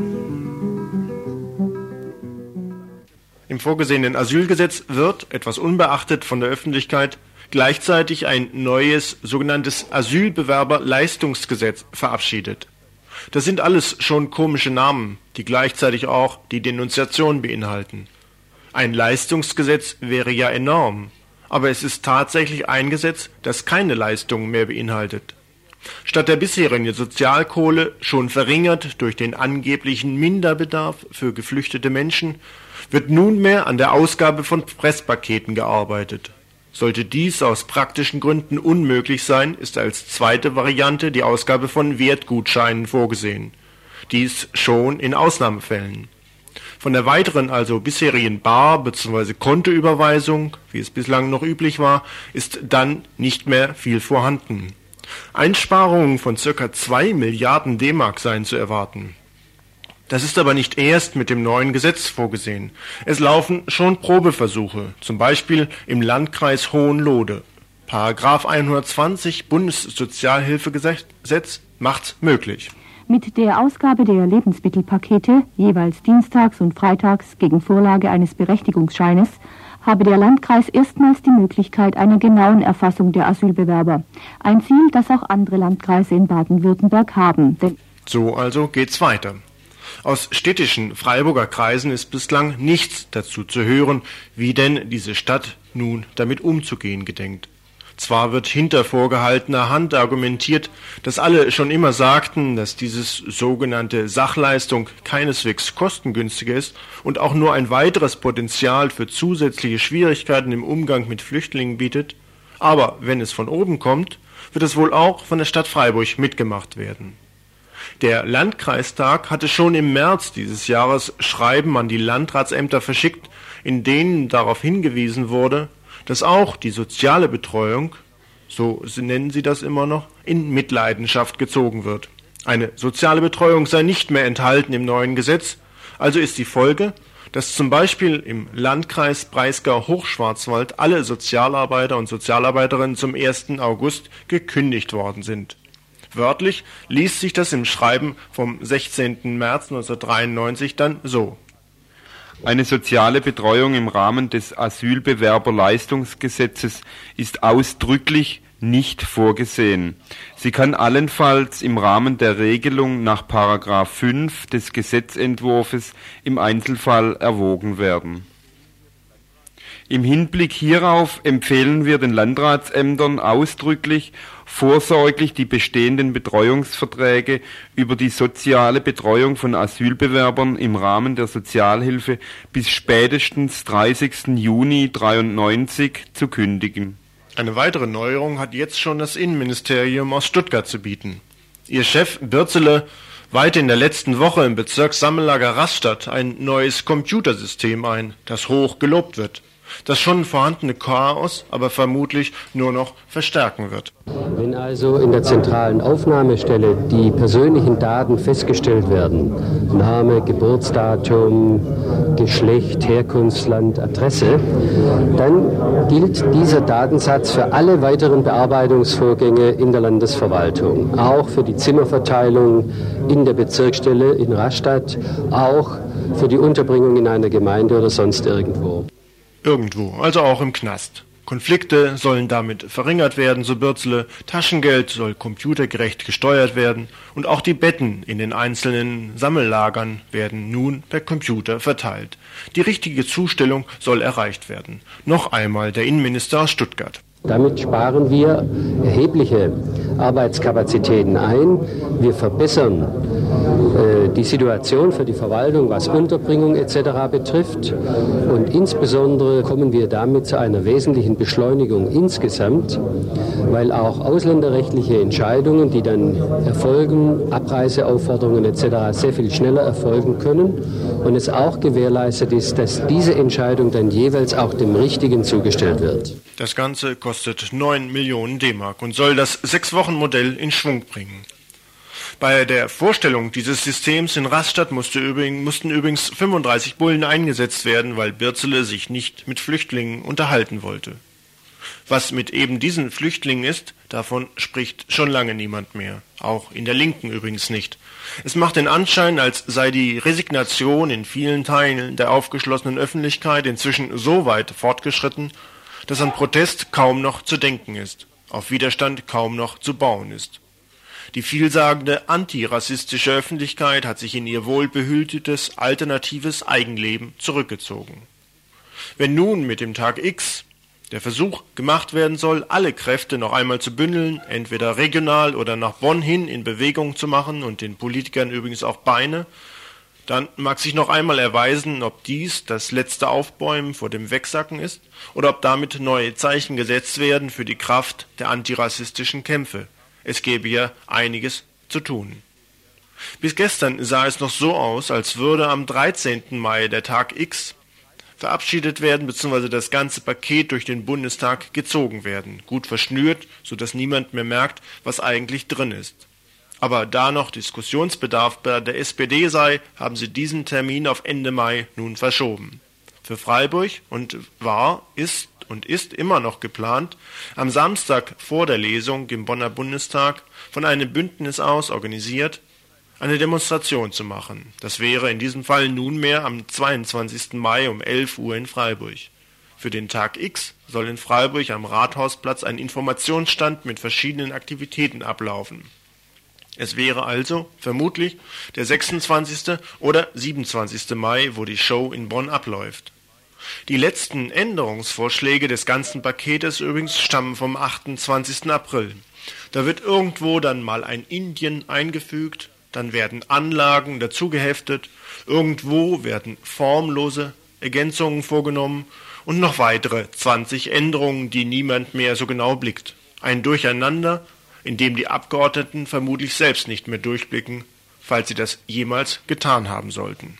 Speaker 3: Im vorgesehenen Asylgesetz wird, etwas unbeachtet von der Öffentlichkeit, gleichzeitig ein neues sogenanntes Asylbewerberleistungsgesetz verabschiedet. Das sind alles schon komische Namen, die gleichzeitig auch die Denunziation beinhalten. Ein Leistungsgesetz wäre ja enorm, aber es ist tatsächlich ein Gesetz, das keine Leistungen mehr beinhaltet. Statt der bisherigen Sozialkohle, schon verringert durch den angeblichen Minderbedarf für geflüchtete Menschen, wird nunmehr an der Ausgabe von Presspaketen gearbeitet. Sollte dies aus praktischen Gründen unmöglich sein, ist als zweite Variante die Ausgabe von Wertgutscheinen vorgesehen. Dies schon in Ausnahmefällen. Von der weiteren, also bisherigen Bar- bzw. Kontoüberweisung, wie es bislang noch üblich war, ist dann nicht mehr viel vorhanden. Einsparungen von ca. 2 Milliarden D-Mark seien zu erwarten. Das ist aber nicht erst mit dem neuen Gesetz vorgesehen. Es laufen schon Probeversuche, zum Beispiel im Landkreis Hohenlode. Paragraph 120 Bundessozialhilfegesetz macht's möglich.
Speaker 13: Mit der Ausgabe der Lebensmittelpakete, jeweils dienstags und freitags gegen Vorlage eines Berechtigungsscheines, habe der Landkreis erstmals die Möglichkeit einer genauen Erfassung der Asylbewerber. Ein Ziel, das auch andere Landkreise in Baden-Württemberg haben.
Speaker 3: So also geht's weiter. Aus städtischen Freiburger Kreisen ist bislang nichts dazu zu hören, wie denn diese Stadt nun damit umzugehen gedenkt. Zwar wird hinter vorgehaltener Hand argumentiert, dass alle schon immer sagten, dass dieses sogenannte Sachleistung keineswegs kostengünstiger ist und auch nur ein weiteres Potenzial für zusätzliche Schwierigkeiten im Umgang mit Flüchtlingen bietet, aber wenn es von oben kommt, wird es wohl auch von der Stadt Freiburg mitgemacht werden. Der Landkreistag hatte schon im März dieses Jahres Schreiben an die Landratsämter verschickt, in denen darauf hingewiesen wurde, dass auch die soziale Betreuung, so nennen sie das immer noch, in Mitleidenschaft gezogen wird. Eine soziale Betreuung sei nicht mehr enthalten im neuen Gesetz, also ist die Folge, dass zum Beispiel im Landkreis Breisgau-Hochschwarzwald alle Sozialarbeiter und Sozialarbeiterinnen zum 1. August gekündigt worden sind. Wörtlich liest sich das im Schreiben vom 16. März 1993 dann so.
Speaker 14: Eine soziale Betreuung im Rahmen des Asylbewerberleistungsgesetzes ist ausdrücklich nicht vorgesehen. Sie kann allenfalls im Rahmen der Regelung nach Paragraph 5 des Gesetzentwurfs im Einzelfall erwogen werden. Im Hinblick hierauf empfehlen wir den Landratsämtern ausdrücklich, vorsorglich die bestehenden Betreuungsverträge über die soziale Betreuung von Asylbewerbern im Rahmen der Sozialhilfe bis spätestens 30. Juni 93 zu kündigen.
Speaker 3: Eine weitere Neuerung hat jetzt schon das Innenministerium aus Stuttgart zu bieten. Ihr Chef Birzele weihte in der letzten Woche im Bezirkssammellager Rastatt ein neues Computersystem ein, das hoch gelobt wird das schon vorhandene Chaos aber vermutlich nur noch verstärken wird.
Speaker 15: Wenn also in der zentralen Aufnahmestelle die persönlichen Daten festgestellt werden, Name, Geburtsdatum, Geschlecht, Herkunftsland, Adresse, dann gilt dieser Datensatz für alle weiteren Bearbeitungsvorgänge in der Landesverwaltung, auch für die Zimmerverteilung in der Bezirksstelle in Rastatt, auch für die Unterbringung in einer Gemeinde oder sonst irgendwo.
Speaker 3: Irgendwo, also auch im Knast. Konflikte sollen damit verringert werden, so Bürzle, Taschengeld soll computergerecht gesteuert werden und auch die Betten in den einzelnen Sammellagern werden nun per Computer verteilt. Die richtige Zustellung soll erreicht werden. Noch einmal der Innenminister aus Stuttgart.
Speaker 15: Damit sparen wir erhebliche Arbeitskapazitäten ein. Wir verbessern äh, die Situation für die Verwaltung, was Unterbringung etc. betrifft. Und insbesondere kommen wir damit zu einer wesentlichen Beschleunigung insgesamt, weil auch ausländerrechtliche Entscheidungen, die dann erfolgen, Abreiseaufforderungen etc. sehr viel schneller erfolgen können und es auch gewährleistet ist, dass diese Entscheidung dann jeweils auch dem Richtigen zugestellt wird.
Speaker 3: Das Ganze kostet 9 Millionen D-Mark und soll das Sechs-Wochen-Modell in Schwung bringen. Bei der Vorstellung dieses Systems in Rastatt musste übrigens, mussten übrigens 35 Bullen eingesetzt werden, weil Birzele sich nicht mit Flüchtlingen unterhalten wollte. Was mit eben diesen Flüchtlingen ist, davon spricht schon lange niemand mehr. Auch in der Linken übrigens nicht. Es macht den Anschein, als sei die Resignation in vielen Teilen der aufgeschlossenen Öffentlichkeit inzwischen so weit fortgeschritten, dass an Protest kaum noch zu denken ist, auf Widerstand kaum noch zu bauen ist. Die vielsagende antirassistische Öffentlichkeit hat sich in ihr wohlbehütetes, alternatives Eigenleben zurückgezogen. Wenn nun mit dem Tag X der Versuch gemacht werden soll, alle Kräfte noch einmal zu bündeln, entweder regional oder nach Bonn hin in Bewegung zu machen und den Politikern übrigens auch Beine, dann mag sich noch einmal erweisen, ob dies das letzte Aufbäumen vor dem Wegsacken ist oder ob damit neue Zeichen gesetzt werden für die Kraft der antirassistischen Kämpfe, es gäbe ja einiges zu tun. Bis gestern sah es noch so aus, als würde am 13. Mai der Tag X verabschiedet werden bzw. das ganze Paket durch den Bundestag gezogen werden, gut verschnürt, so dass niemand mehr merkt, was eigentlich drin ist. Aber da noch Diskussionsbedarf bei der SPD sei, haben sie diesen Termin auf Ende Mai nun verschoben. Für Freiburg und war, ist und ist immer noch geplant, am Samstag vor der Lesung im Bonner Bundestag von einem Bündnis aus organisiert, eine Demonstration zu machen. Das wäre in diesem Fall nunmehr am 22. Mai um 11 Uhr in Freiburg. Für den Tag X soll in Freiburg am Rathausplatz ein Informationsstand mit verschiedenen Aktivitäten ablaufen. Es wäre also vermutlich der 26. oder 27. Mai, wo die Show in Bonn abläuft. Die letzten Änderungsvorschläge des ganzen Paketes übrigens stammen vom 28. April. Da wird irgendwo dann mal ein Indien eingefügt, dann werden Anlagen dazugeheftet, irgendwo werden formlose Ergänzungen vorgenommen und noch weitere 20 Änderungen, die niemand mehr so genau blickt. Ein Durcheinander, in dem die Abgeordneten vermutlich selbst nicht mehr durchblicken, falls sie das jemals getan haben sollten.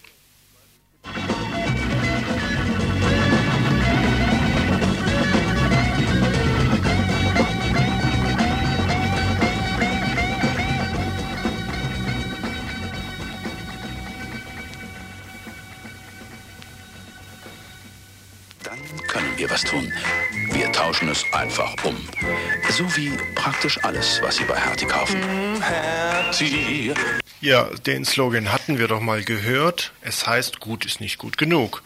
Speaker 16: wir was tun. Tauschen es einfach um. So wie praktisch alles, was Sie bei Hertie kaufen.
Speaker 3: Ja, den Slogan hatten wir doch mal gehört. Es heißt, gut ist nicht gut genug.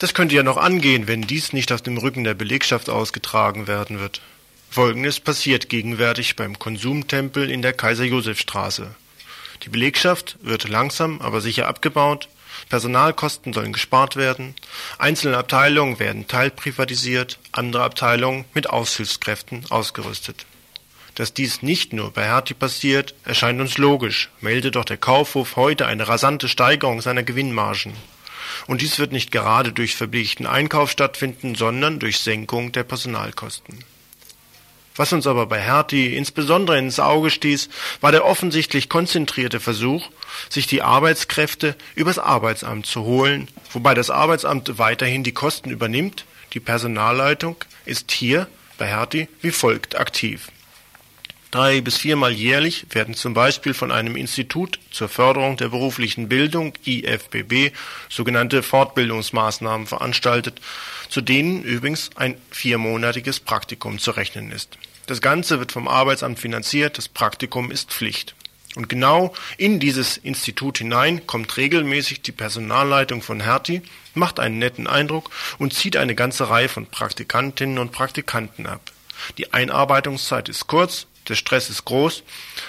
Speaker 3: Das könnte ja noch angehen, wenn dies nicht auf dem Rücken der Belegschaft ausgetragen werden wird. Folgendes passiert gegenwärtig beim Konsumtempel in der Kaiser-Josef-Straße. Die Belegschaft wird langsam, aber sicher abgebaut, Personalkosten sollen gespart werden, einzelne Abteilungen werden teilprivatisiert, andere Abteilungen mit Aushilfskräften ausgerüstet. Dass dies nicht nur bei Hertie passiert, erscheint uns logisch, meldet doch der Kaufhof heute eine rasante Steigerung seiner Gewinnmargen. Und dies wird nicht gerade durch verbilligten Einkauf stattfinden, sondern durch Senkung der Personalkosten. Was uns aber bei Hertie insbesondere ins Auge stieß, war der offensichtlich konzentrierte Versuch, sich die Arbeitskräfte übers Arbeitsamt zu holen, wobei das Arbeitsamt weiterhin die Kosten übernimmt. Die Personalleitung ist hier bei Hertie wie folgt aktiv. Drei bis viermal jährlich werden zum Beispiel von einem Institut zur Förderung der beruflichen Bildung IFBB sogenannte Fortbildungsmaßnahmen veranstaltet, zu denen übrigens ein viermonatiges Praktikum zu rechnen ist. Das Ganze wird vom Arbeitsamt finanziert, das Praktikum ist Pflicht. Und genau in dieses Institut hinein kommt regelmäßig die Personalleitung von Hertie, macht einen netten Eindruck und zieht eine ganze Reihe von Praktikantinnen und Praktikanten ab. Die Einarbeitungszeit ist kurz, der Stress ist groß,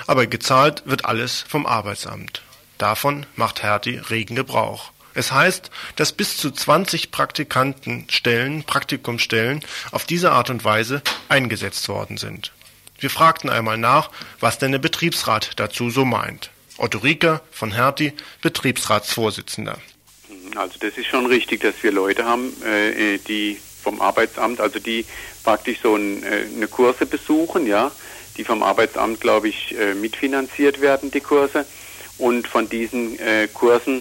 Speaker 3: aber gezahlt wird alles vom Arbeitsamt. Davon macht Hertie regen Gebrauch. Es heißt, dass bis zu 20 Praktikantenstellen, Praktikumsstellen auf diese Art und Weise eingesetzt worden sind. Wir fragten einmal nach, was denn der Betriebsrat dazu so meint. Otto Rieker von Hertie, Betriebsratsvorsitzender.
Speaker 17: Also das ist schon richtig, dass wir Leute haben, äh, die vom Arbeitsamt, also die praktisch so äh, eine Kurse besuchen, ja, die vom Arbeitsamt, glaube ich, äh, mitfinanziert werden, die Kurse. Und von diesen äh, Kursen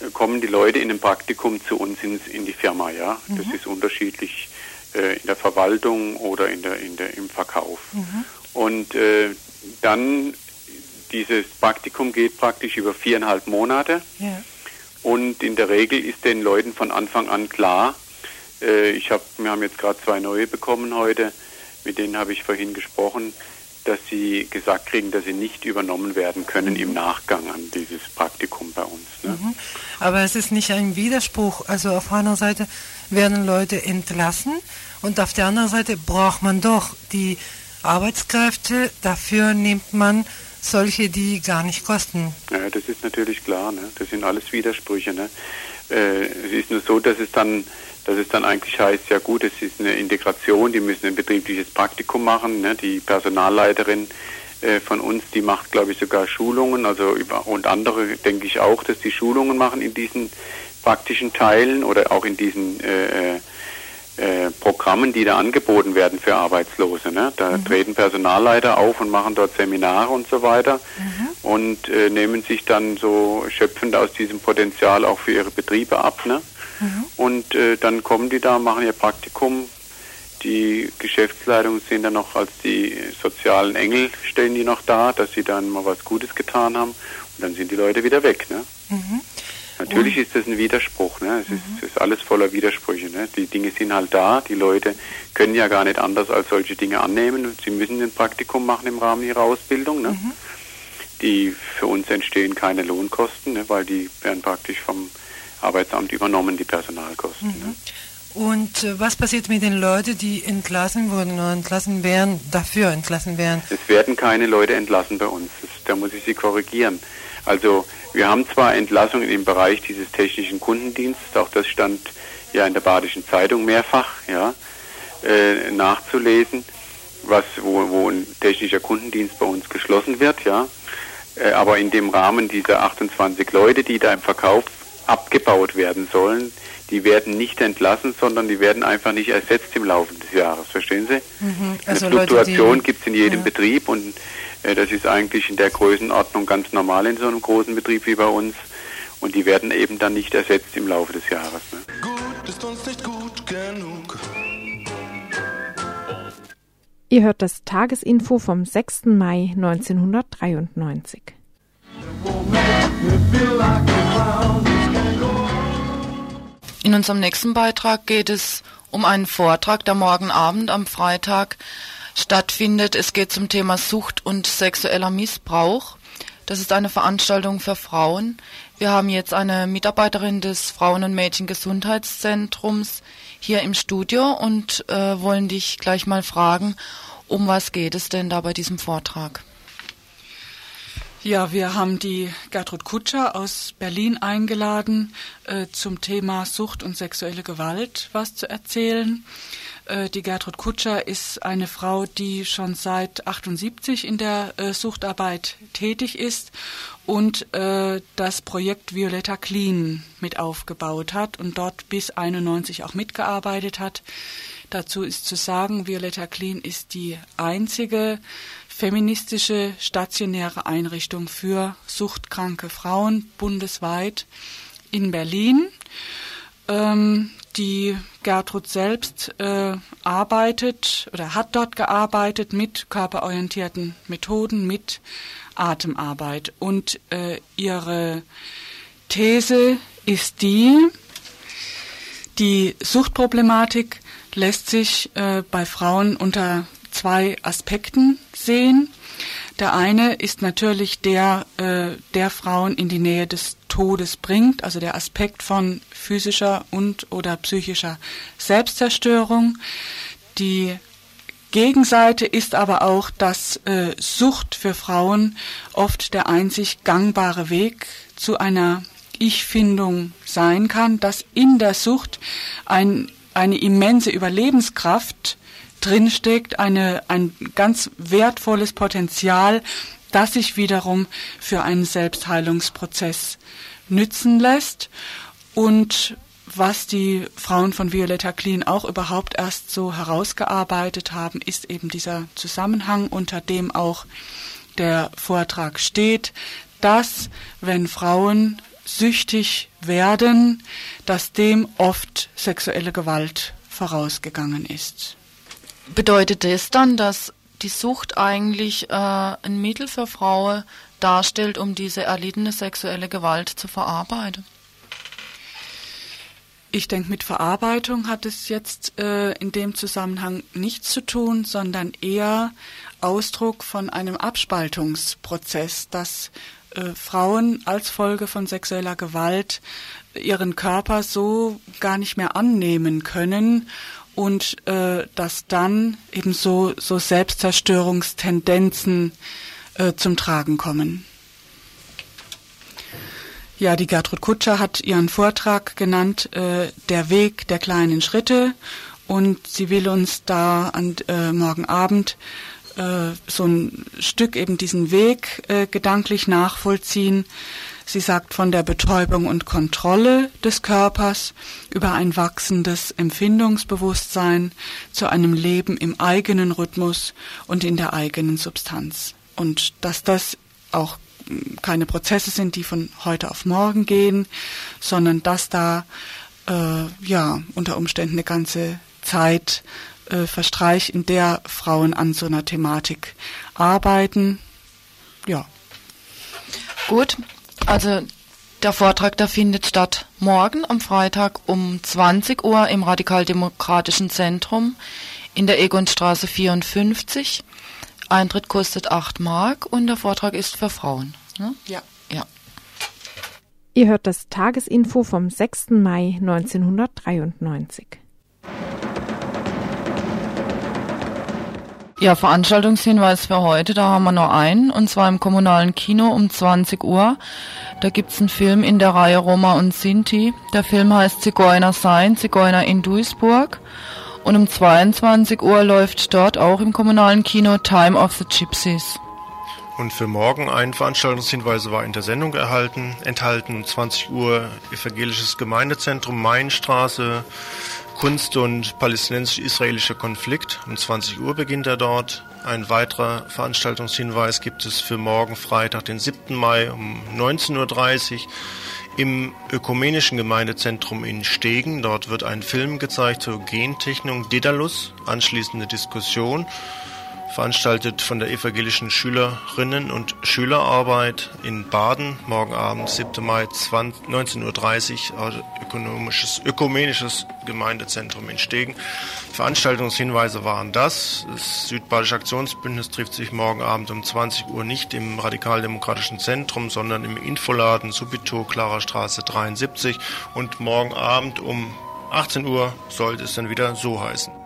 Speaker 17: äh, kommen die Leute in ein Praktikum zu uns in, in die Firma, ja. Mhm. Das ist unterschiedlich in der Verwaltung oder in der, in der, im Verkauf. Mhm. Und äh, dann dieses Praktikum geht praktisch über viereinhalb Monate. Ja. Und in der Regel ist den Leuten von Anfang an klar, äh, ich hab, wir haben jetzt gerade zwei neue bekommen heute, mit denen habe ich vorhin gesprochen, dass sie gesagt kriegen, dass sie nicht übernommen werden können im Nachgang an dieses Praktikum bei uns. Ne?
Speaker 4: Mhm. Aber es ist nicht ein Widerspruch. Also auf einer Seite werden Leute entlassen und auf der anderen Seite braucht man doch die Arbeitskräfte. Dafür nimmt man solche, die gar nicht kosten.
Speaker 17: Ja, das ist natürlich klar. Ne? Das sind alles Widersprüche. Ne? Äh, es ist nur so, dass es dann dass es dann eigentlich heißt, ja gut, es ist eine Integration, die müssen ein betriebliches Praktikum machen. Ne? Die Personalleiterin äh, von uns, die macht, glaube ich, sogar Schulungen, also über, und andere denke ich auch, dass die Schulungen machen in diesen praktischen Teilen oder auch in diesen äh, äh, äh Programmen, die da angeboten werden für Arbeitslose. Ne? Da mhm. treten Personalleiter auf und machen dort Seminare und so weiter mhm. Und äh, nehmen sich dann so schöpfend aus diesem Potenzial auch für ihre Betriebe ab. Ne? Mhm. Und äh, dann kommen die da, machen ihr Praktikum. Die Geschäftsleitungen sind dann noch als die sozialen Engel, stellen die noch da, dass sie dann mal was Gutes getan haben. Und dann sind die Leute wieder weg. Ne? Mhm. Natürlich ist das ein Widerspruch. Ne? Es, mhm. ist, es ist alles voller Widersprüche. Ne? Die Dinge sind halt da. Die Leute können ja gar nicht anders als solche Dinge annehmen. Sie müssen ein Praktikum machen im Rahmen ihrer Ausbildung. Ne? Mhm. Die für uns entstehen keine Lohnkosten, ne? weil die werden praktisch vom Arbeitsamt übernommen, die Personalkosten. Mhm.
Speaker 4: Ne? Und äh, was passiert mit den Leuten, die entlassen wurden oder entlassen werden, dafür entlassen werden?
Speaker 17: Es werden keine Leute entlassen bei uns. Das, da muss ich Sie korrigieren. Also wir haben zwar Entlassungen im Bereich dieses technischen Kundendienstes, auch das stand ja in der Badischen Zeitung mehrfach, ja, äh, nachzulesen, was, wo, wo ein technischer Kundendienst bei uns geschlossen wird, ja. Äh, aber in dem Rahmen dieser 28 Leute, die da im Verkauf abgebaut werden sollen, die werden nicht entlassen, sondern die werden einfach nicht ersetzt im Laufe des Jahres. Verstehen Sie? Mhm. Also Eine Fluktuation gibt es in jedem ja. Betrieb und äh, das ist eigentlich in der Größenordnung ganz normal in so einem großen Betrieb wie bei uns. Und die werden eben dann nicht ersetzt im Laufe des Jahres. Ne? Gut ist uns nicht gut genug.
Speaker 2: Ihr hört das Tagesinfo vom 6. Mai 1993.
Speaker 5: In unserem nächsten Beitrag geht es um einen Vortrag, der morgen Abend am Freitag stattfindet. Es geht zum Thema Sucht und sexueller Missbrauch. Das ist eine Veranstaltung für Frauen. Wir haben jetzt eine Mitarbeiterin des Frauen- und Mädchengesundheitszentrums hier im Studio und äh, wollen dich gleich mal fragen, Um was geht es denn da bei diesem Vortrag?
Speaker 18: Ja, wir haben die Gertrud Kutscher aus Berlin eingeladen, äh, zum Thema Sucht und sexuelle Gewalt was zu erzählen. Äh, die Gertrud Kutscher ist eine Frau, die schon seit 78 in der äh, Suchtarbeit tätig ist und äh, das Projekt Violetta Clean mit aufgebaut hat und dort bis 91 auch mitgearbeitet hat. Dazu ist zu sagen, Violetta Clean ist die einzige feministische stationäre Einrichtung für suchtkranke Frauen bundesweit in Berlin. Ähm, die Gertrud selbst äh, arbeitet oder hat dort gearbeitet mit körperorientierten Methoden, mit Atemarbeit. Und äh, ihre These ist die, die Suchtproblematik lässt sich äh, bei Frauen unter zwei Aspekten sehen. Der eine ist natürlich der, äh, der Frauen in die Nähe des Todes bringt, also der Aspekt von physischer und oder psychischer Selbstzerstörung. Die Gegenseite ist aber auch, dass äh, Sucht für Frauen oft der einzig gangbare Weg zu einer Ich-Findung sein kann, dass in der Sucht ein, eine immense Überlebenskraft drinsteckt, eine, ein ganz wertvolles Potenzial, das sich wiederum für einen Selbstheilungsprozess nützen lässt und was die Frauen von Violetta Clean auch überhaupt erst so herausgearbeitet haben, ist eben dieser Zusammenhang, unter dem auch der Vortrag steht, dass wenn Frauen süchtig werden, dass dem oft sexuelle Gewalt vorausgegangen ist.
Speaker 5: Bedeutet das dann, dass die Sucht eigentlich äh, ein Mittel für Frauen darstellt, um diese erlittene sexuelle Gewalt zu verarbeiten?
Speaker 18: Ich denke, mit Verarbeitung hat es jetzt äh, in dem Zusammenhang nichts zu tun, sondern eher Ausdruck von einem Abspaltungsprozess, dass äh, Frauen als Folge von sexueller Gewalt ihren Körper so gar nicht mehr annehmen können und äh, dass dann eben so, so Selbstzerstörungstendenzen äh, zum Tragen kommen. Ja, die Gertrud Kutscher hat ihren Vortrag genannt, äh, Der Weg der kleinen Schritte. Und sie will uns da an, äh, morgen Abend äh, so ein Stück eben diesen Weg äh, gedanklich nachvollziehen, Sie sagt von der Betäubung und Kontrolle des Körpers über ein wachsendes Empfindungsbewusstsein zu einem Leben im eigenen Rhythmus und in der eigenen Substanz. Und dass das auch keine Prozesse sind, die von heute auf morgen gehen, sondern dass da äh, ja unter Umständen eine ganze Zeit äh, verstreicht, in der Frauen an so einer Thematik arbeiten. Ja.
Speaker 5: Gut, also der Vortrag, der findet statt morgen am Freitag um 20 Uhr im Radikaldemokratischen Zentrum in der Egonstraße 54. Eintritt kostet 8 Mark und der Vortrag ist für Frauen. Ne?
Speaker 18: Ja.
Speaker 5: Ja.
Speaker 2: Ihr hört das Tagesinfo vom 6. Mai 1993.
Speaker 18: Ja, Veranstaltungshinweis für heute, da haben wir noch einen, und zwar im kommunalen Kino um 20 Uhr. Da gibt's einen Film in der Reihe Roma und Sinti. Der Film heißt Zigeuner sein, Zigeuner in Duisburg. Und um 22 Uhr läuft dort auch im kommunalen Kino Time of the Gypsies.
Speaker 3: Und für morgen ein Veranstaltungshinweis war in der Sendung erhalten, enthalten 20 Uhr Evangelisches Gemeindezentrum Mainstraße, Kunst und palästinensisch-israelischer Konflikt. Um 20 Uhr beginnt er dort. Ein weiterer Veranstaltungshinweis gibt es für morgen Freitag, den 7. Mai um 19.30 Uhr im Ökumenischen Gemeindezentrum in Stegen. Dort wird ein Film gezeigt zur Gentechnik Dedalus, anschließende Diskussion veranstaltet von der evangelischen Schülerinnen und Schülerarbeit in Baden, morgen Abend, 7. Mai, 19.30 Uhr, ökonomisches, ökumenisches Gemeindezentrum in Stegen. Veranstaltungshinweise waren das. Das Südbadische Aktionsbündnis trifft sich morgen Abend um 20 Uhr nicht im Radikaldemokratischen Zentrum, sondern im Infoladen Subito, Klarer Straße 73 und morgen Abend um 18 Uhr sollte es dann wieder so heißen.